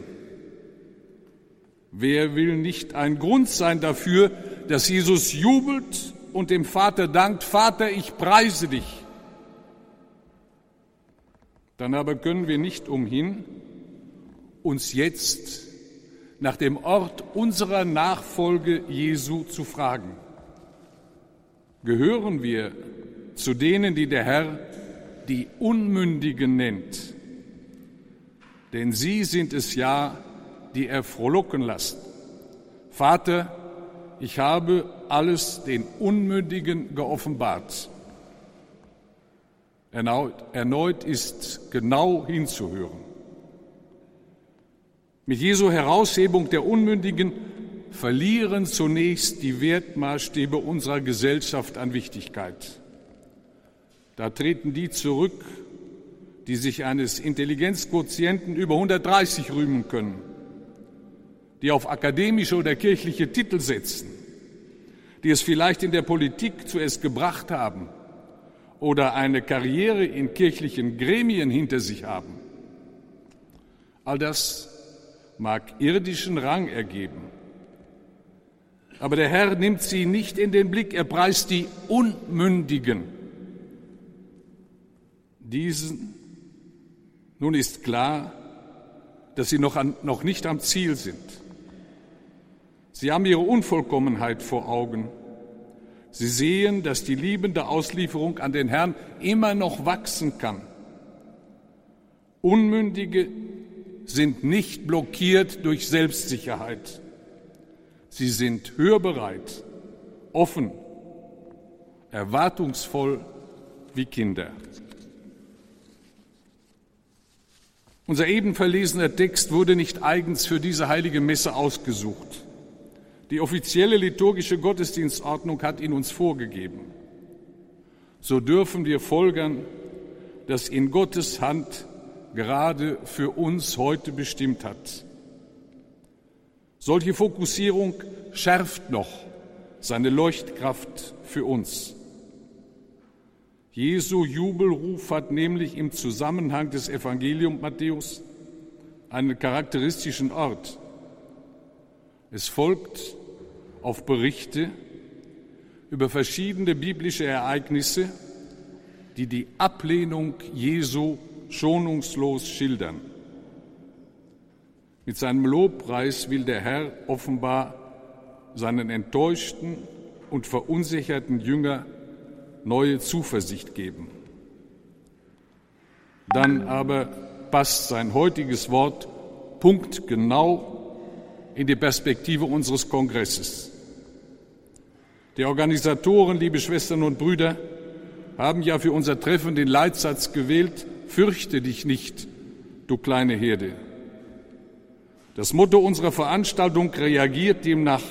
Speaker 3: Wer will nicht ein Grund sein dafür, dass Jesus jubelt und dem Vater dankt, Vater, ich preise dich. Dann aber können wir nicht umhin, uns jetzt nach dem Ort unserer Nachfolge Jesu zu fragen gehören wir zu denen, die der Herr die Unmündigen nennt. Denn sie sind es ja, die er frohlocken lassen. Vater, ich habe alles den Unmündigen geoffenbart. Erneut, erneut ist genau hinzuhören. Mit Jesu Heraushebung der Unmündigen verlieren zunächst die Wertmaßstäbe unserer Gesellschaft an Wichtigkeit. Da treten die zurück, die sich eines Intelligenzquotienten über 130 rühmen können, die auf akademische oder kirchliche Titel setzen, die es vielleicht in der Politik zuerst gebracht haben oder eine Karriere in kirchlichen Gremien hinter sich haben. All das mag irdischen Rang ergeben. Aber der Herr nimmt sie nicht in den Blick, er preist die Unmündigen. Diesen, nun ist klar, dass sie noch, an, noch nicht am Ziel sind. Sie haben ihre Unvollkommenheit vor Augen. Sie sehen, dass die liebende Auslieferung an den Herrn immer noch wachsen kann. Unmündige sind nicht blockiert durch Selbstsicherheit. Sie sind hörbereit, offen, erwartungsvoll wie Kinder. Unser eben verlesener Text wurde nicht eigens für diese heilige Messe ausgesucht. Die offizielle liturgische Gottesdienstordnung hat ihn uns vorgegeben. So dürfen wir folgern, dass in Gottes Hand gerade für uns heute bestimmt hat. Solche Fokussierung schärft noch seine Leuchtkraft für uns. Jesu Jubelruf hat nämlich im Zusammenhang des Evangeliums Matthäus einen charakteristischen Ort. Es folgt auf Berichte über verschiedene biblische Ereignisse, die die Ablehnung Jesu schonungslos schildern. Mit seinem Lobpreis will der Herr offenbar seinen enttäuschten und verunsicherten Jünger neue Zuversicht geben. Dann aber passt sein heutiges Wort punktgenau in die Perspektive unseres Kongresses. Die Organisatoren, liebe Schwestern und Brüder, haben ja für unser Treffen den Leitsatz gewählt, fürchte dich nicht, du kleine Herde. Das Motto unserer Veranstaltung reagiert demnach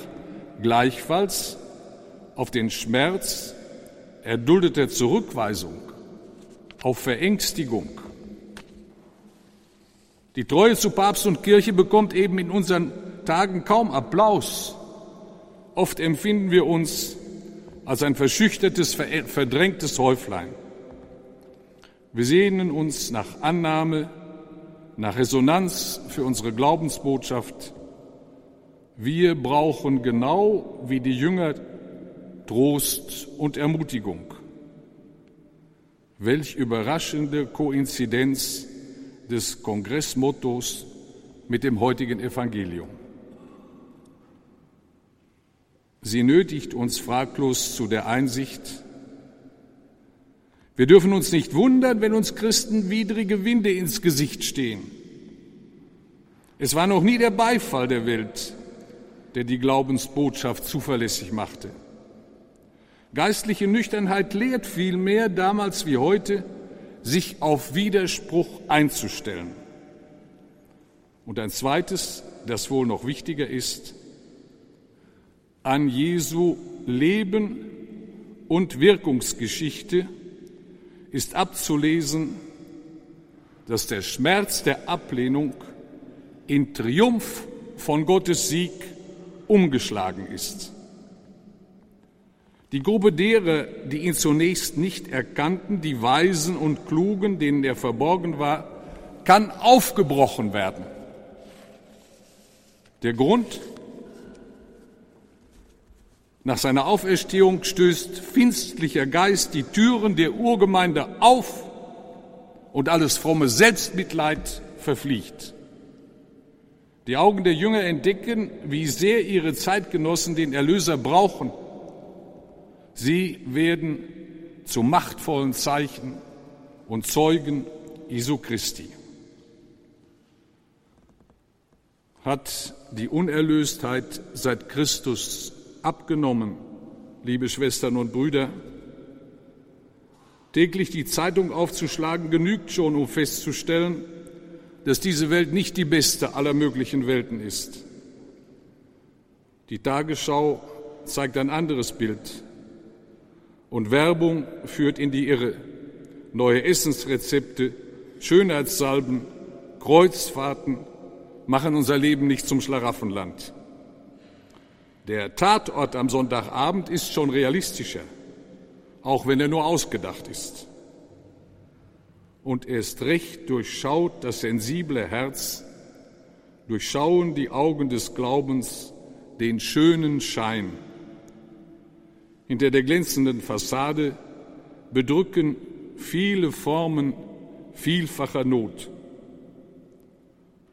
Speaker 3: gleichfalls auf den Schmerz erduldeter Zurückweisung, auf Verängstigung. Die Treue zu Papst und Kirche bekommt eben in unseren Tagen kaum Applaus. Oft empfinden wir uns als ein verschüchtertes, verdrängtes Häuflein. Wir sehnen uns nach Annahme, nach Resonanz für unsere Glaubensbotschaft. Wir brauchen genau wie die Jünger Trost und Ermutigung. Welch überraschende Koinzidenz des Kongressmottos mit dem heutigen Evangelium. Sie nötigt uns fraglos zu der Einsicht, wir dürfen uns nicht wundern, wenn uns Christen widrige Winde ins Gesicht stehen. Es war noch nie der Beifall der Welt, der die Glaubensbotschaft zuverlässig machte. Geistliche Nüchternheit lehrt vielmehr, damals wie heute, sich auf Widerspruch einzustellen. Und ein zweites, das wohl noch wichtiger ist, an Jesu Leben und Wirkungsgeschichte ist abzulesen, dass der Schmerz der Ablehnung in Triumph von Gottes Sieg umgeschlagen ist. Die Gruppe derer, die ihn zunächst nicht erkannten, die Weisen und Klugen, denen er verborgen war, kann aufgebrochen werden. Der Grund, nach seiner Auferstehung stößt finstlicher Geist die Türen der Urgemeinde auf und alles fromme Selbstmitleid verfliegt. Die Augen der Jünger entdecken, wie sehr ihre Zeitgenossen den Erlöser brauchen. Sie werden zu machtvollen Zeichen und Zeugen Jesu Christi. Hat die Unerlöstheit seit Christus abgenommen, liebe Schwestern und Brüder. Täglich die Zeitung aufzuschlagen genügt schon, um festzustellen, dass diese Welt nicht die beste aller möglichen Welten ist. Die Tagesschau zeigt ein anderes Bild und Werbung führt in die Irre. Neue Essensrezepte, Schönheitssalben, Kreuzfahrten machen unser Leben nicht zum Schlaraffenland. Der Tatort am Sonntagabend ist schon realistischer, auch wenn er nur ausgedacht ist. Und erst recht durchschaut das sensible Herz, durchschauen die Augen des Glaubens den schönen Schein. Hinter der glänzenden Fassade bedrücken viele Formen vielfacher Not.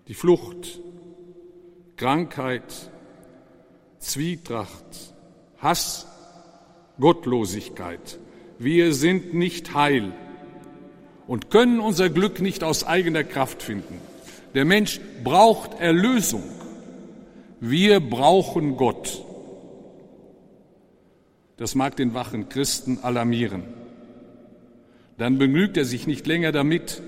Speaker 3: Die Flucht, Krankheit, Zwietracht, Hass, Gottlosigkeit. Wir sind nicht heil und können unser Glück nicht aus eigener Kraft finden. Der Mensch braucht Erlösung. Wir brauchen Gott. Das mag den wachen Christen alarmieren. Dann begnügt er sich nicht länger damit,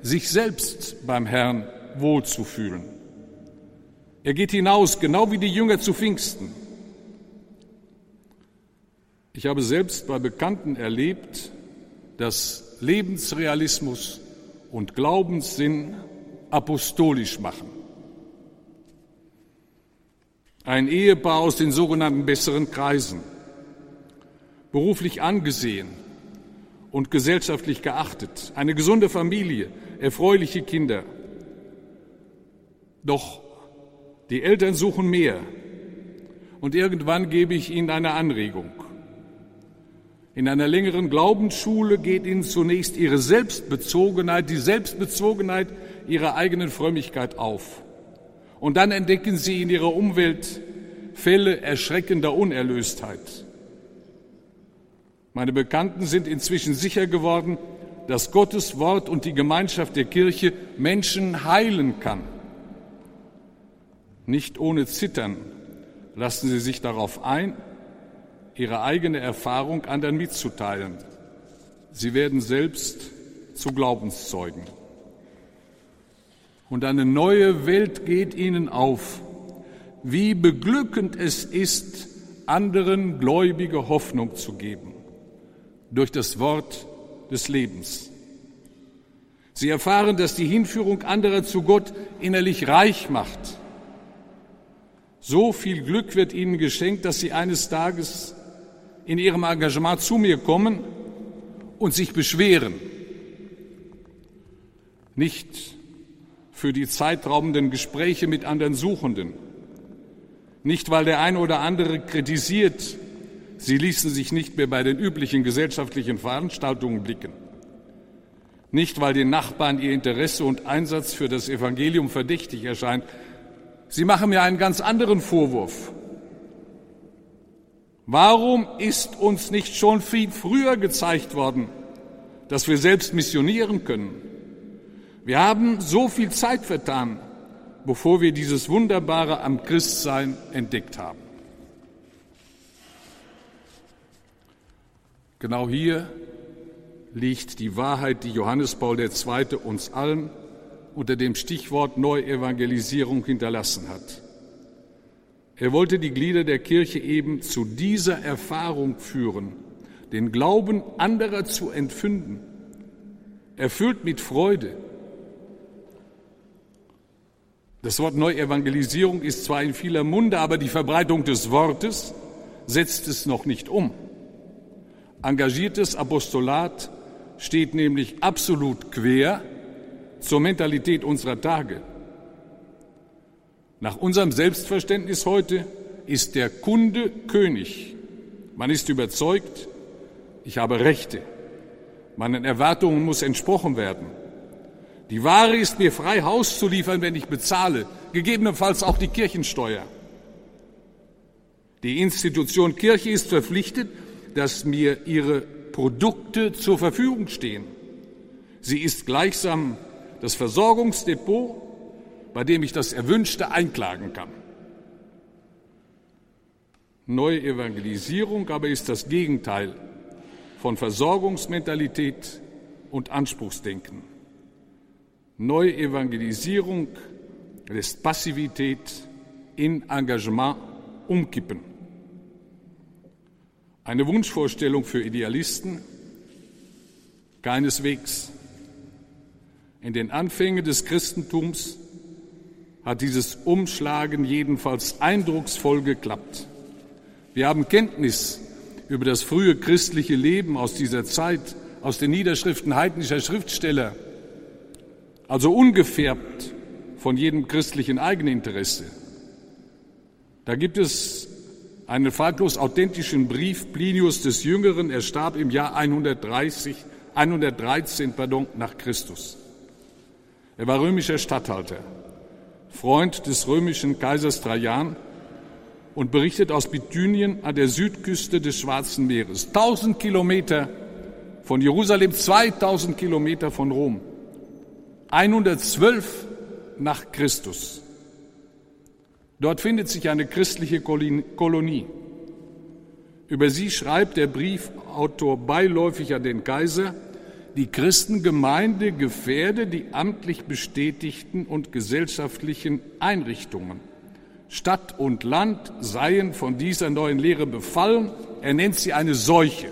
Speaker 3: sich selbst beim Herrn wohlzufühlen. Er geht hinaus, genau wie die Jünger zu Pfingsten. Ich habe selbst bei Bekannten erlebt, dass Lebensrealismus und Glaubenssinn apostolisch machen. Ein Ehepaar aus den sogenannten besseren Kreisen, beruflich angesehen und gesellschaftlich geachtet, eine gesunde Familie, erfreuliche Kinder. Doch die Eltern suchen mehr und irgendwann gebe ich ihnen eine Anregung. In einer längeren Glaubensschule geht ihnen zunächst ihre Selbstbezogenheit, die Selbstbezogenheit ihrer eigenen Frömmigkeit auf. Und dann entdecken sie in ihrer Umwelt Fälle erschreckender Unerlöstheit. Meine Bekannten sind inzwischen sicher geworden, dass Gottes Wort und die Gemeinschaft der Kirche Menschen heilen kann. Nicht ohne Zittern lassen sie sich darauf ein, ihre eigene Erfahrung anderen mitzuteilen. Sie werden selbst zu Glaubenszeugen und eine neue Welt geht ihnen auf. Wie beglückend es ist, anderen gläubige Hoffnung zu geben durch das Wort des Lebens. Sie erfahren, dass die Hinführung anderer zu Gott innerlich reich macht. So viel Glück wird ihnen geschenkt, dass sie eines Tages in ihrem Engagement zu mir kommen und sich beschweren. Nicht für die zeitraubenden Gespräche mit anderen Suchenden. Nicht, weil der eine oder andere kritisiert, sie ließen sich nicht mehr bei den üblichen gesellschaftlichen Veranstaltungen blicken. Nicht, weil den Nachbarn ihr Interesse und Einsatz für das Evangelium verdächtig erscheint. Sie machen mir einen ganz anderen Vorwurf. Warum ist uns nicht schon viel früher gezeigt worden, dass wir selbst missionieren können? Wir haben so viel Zeit vertan, bevor wir dieses Wunderbare am Christsein entdeckt haben. Genau hier liegt die Wahrheit, die Johannes Paul II. uns allen unter dem Stichwort Neuevangelisierung hinterlassen hat. Er wollte die Glieder der Kirche eben zu dieser Erfahrung führen, den Glauben anderer zu entfünden, erfüllt mit Freude, das Wort Neuevangelisierung ist zwar in vieler Munde, aber die Verbreitung des Wortes setzt es noch nicht um. Engagiertes Apostolat steht nämlich absolut quer zur Mentalität unserer Tage. Nach unserem Selbstverständnis heute ist der Kunde König. Man ist überzeugt, ich habe Rechte. Meinen Erwartungen muss entsprochen werden. Die Ware ist mir frei Haus zu liefern, wenn ich bezahle, gegebenenfalls auch die Kirchensteuer. Die Institution Kirche ist verpflichtet, dass mir ihre Produkte zur Verfügung stehen. Sie ist gleichsam das Versorgungsdepot, bei dem ich das Erwünschte einklagen kann. Neue Evangelisierung aber ist das Gegenteil von Versorgungsmentalität und Anspruchsdenken. Neuevangelisierung lässt Passivität in Engagement umkippen. Eine Wunschvorstellung für Idealisten? Keineswegs. In den Anfängen des Christentums hat dieses Umschlagen jedenfalls eindrucksvoll geklappt. Wir haben Kenntnis über das frühe christliche Leben aus dieser Zeit, aus den Niederschriften heidnischer Schriftsteller, also ungefärbt von jedem christlichen Eigeninteresse. Da gibt es einen fraglos authentischen Brief Plinius des Jüngeren, er starb im Jahr 130, 113 pardon, nach Christus. Er war römischer Statthalter, Freund des römischen Kaisers Trajan und berichtet aus Bithynien an der Südküste des Schwarzen Meeres. 1000 Kilometer von Jerusalem, 2000 Kilometer von Rom. 112 nach Christus. Dort findet sich eine christliche Kolonie. Über sie schreibt der Briefautor beiläufig an den Kaiser, die Christengemeinde gefährde die amtlich bestätigten und gesellschaftlichen Einrichtungen. Stadt und Land seien von dieser neuen Lehre befallen. Er nennt sie eine Seuche,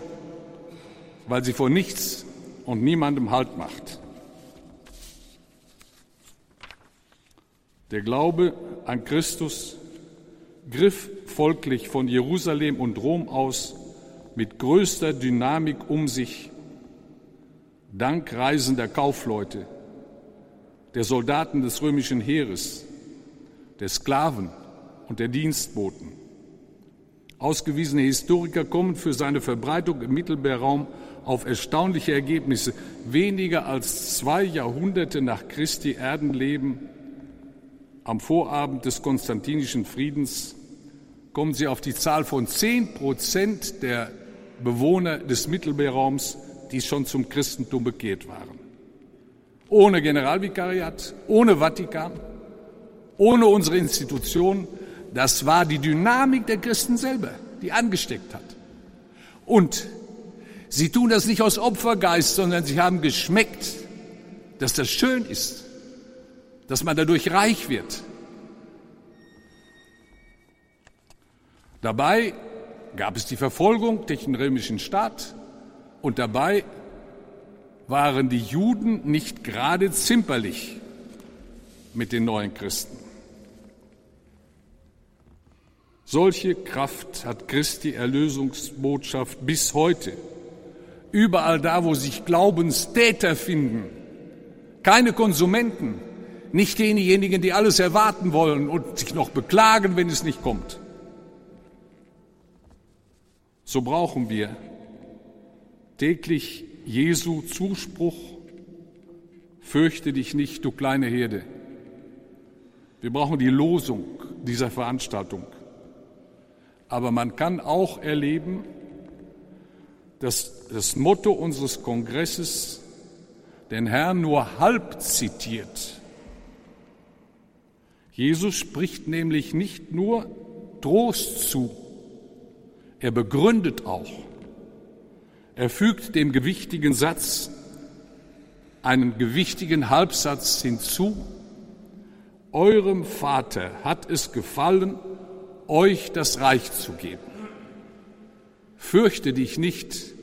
Speaker 3: weil sie vor nichts und niemandem Halt macht. Der Glaube an Christus griff folglich von Jerusalem und Rom aus mit größter Dynamik um sich, dank reisender Kaufleute, der Soldaten des römischen Heeres, der Sklaven und der Dienstboten. Ausgewiesene Historiker kommen für seine Verbreitung im Mittelmeerraum auf erstaunliche Ergebnisse. Weniger als zwei Jahrhunderte nach Christi Erdenleben am Vorabend des Konstantinischen Friedens kommen sie auf die Zahl von zehn Prozent der Bewohner des Mittelmeerraums, die schon zum Christentum bekehrt waren. Ohne Generalvikariat, ohne Vatikan, ohne unsere Institutionen. Das war die Dynamik der Christen selber, die angesteckt hat. Und sie tun das nicht aus Opfergeist, sondern sie haben geschmeckt, dass das schön ist dass man dadurch reich wird. Dabei gab es die Verfolgung durch den römischen Staat und dabei waren die Juden nicht gerade zimperlich mit den neuen Christen. Solche Kraft hat Christi Erlösungsbotschaft bis heute. Überall da, wo sich Glaubenstäter finden, keine Konsumenten, nicht diejenigen, die alles erwarten wollen und sich noch beklagen, wenn es nicht kommt. So brauchen wir täglich Jesu Zuspruch, fürchte dich nicht, du kleine Herde. Wir brauchen die Losung dieser Veranstaltung. Aber man kann auch erleben, dass das Motto unseres Kongresses den Herrn nur halb zitiert. Jesus spricht nämlich nicht nur Trost zu, er begründet auch. Er fügt dem gewichtigen Satz einen gewichtigen Halbsatz hinzu. Eurem Vater hat es gefallen, euch das Reich zu geben. Fürchte dich nicht,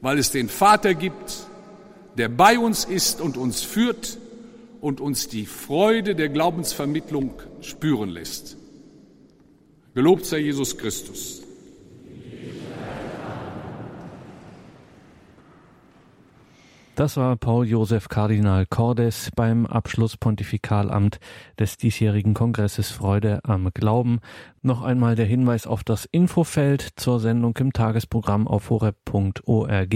Speaker 3: weil es den Vater gibt, der bei uns ist und uns führt und uns die Freude der Glaubensvermittlung spüren lässt. Gelobt sei Jesus Christus.
Speaker 1: Das war Paul Josef Kardinal Cordes beim Abschlusspontifikalamt des diesjährigen Kongresses Freude am Glauben. Noch einmal der Hinweis auf das Infofeld zur Sendung im Tagesprogramm auf horeb.org.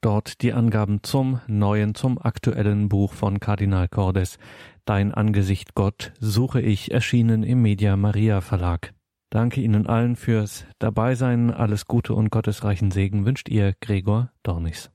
Speaker 1: Dort die Angaben zum neuen, zum aktuellen Buch von Kardinal Cordes. Dein Angesicht Gott suche ich, erschienen im Media Maria Verlag. Danke Ihnen allen fürs Dabeisein. Alles Gute und gottesreichen Segen wünscht ihr Gregor Dornis.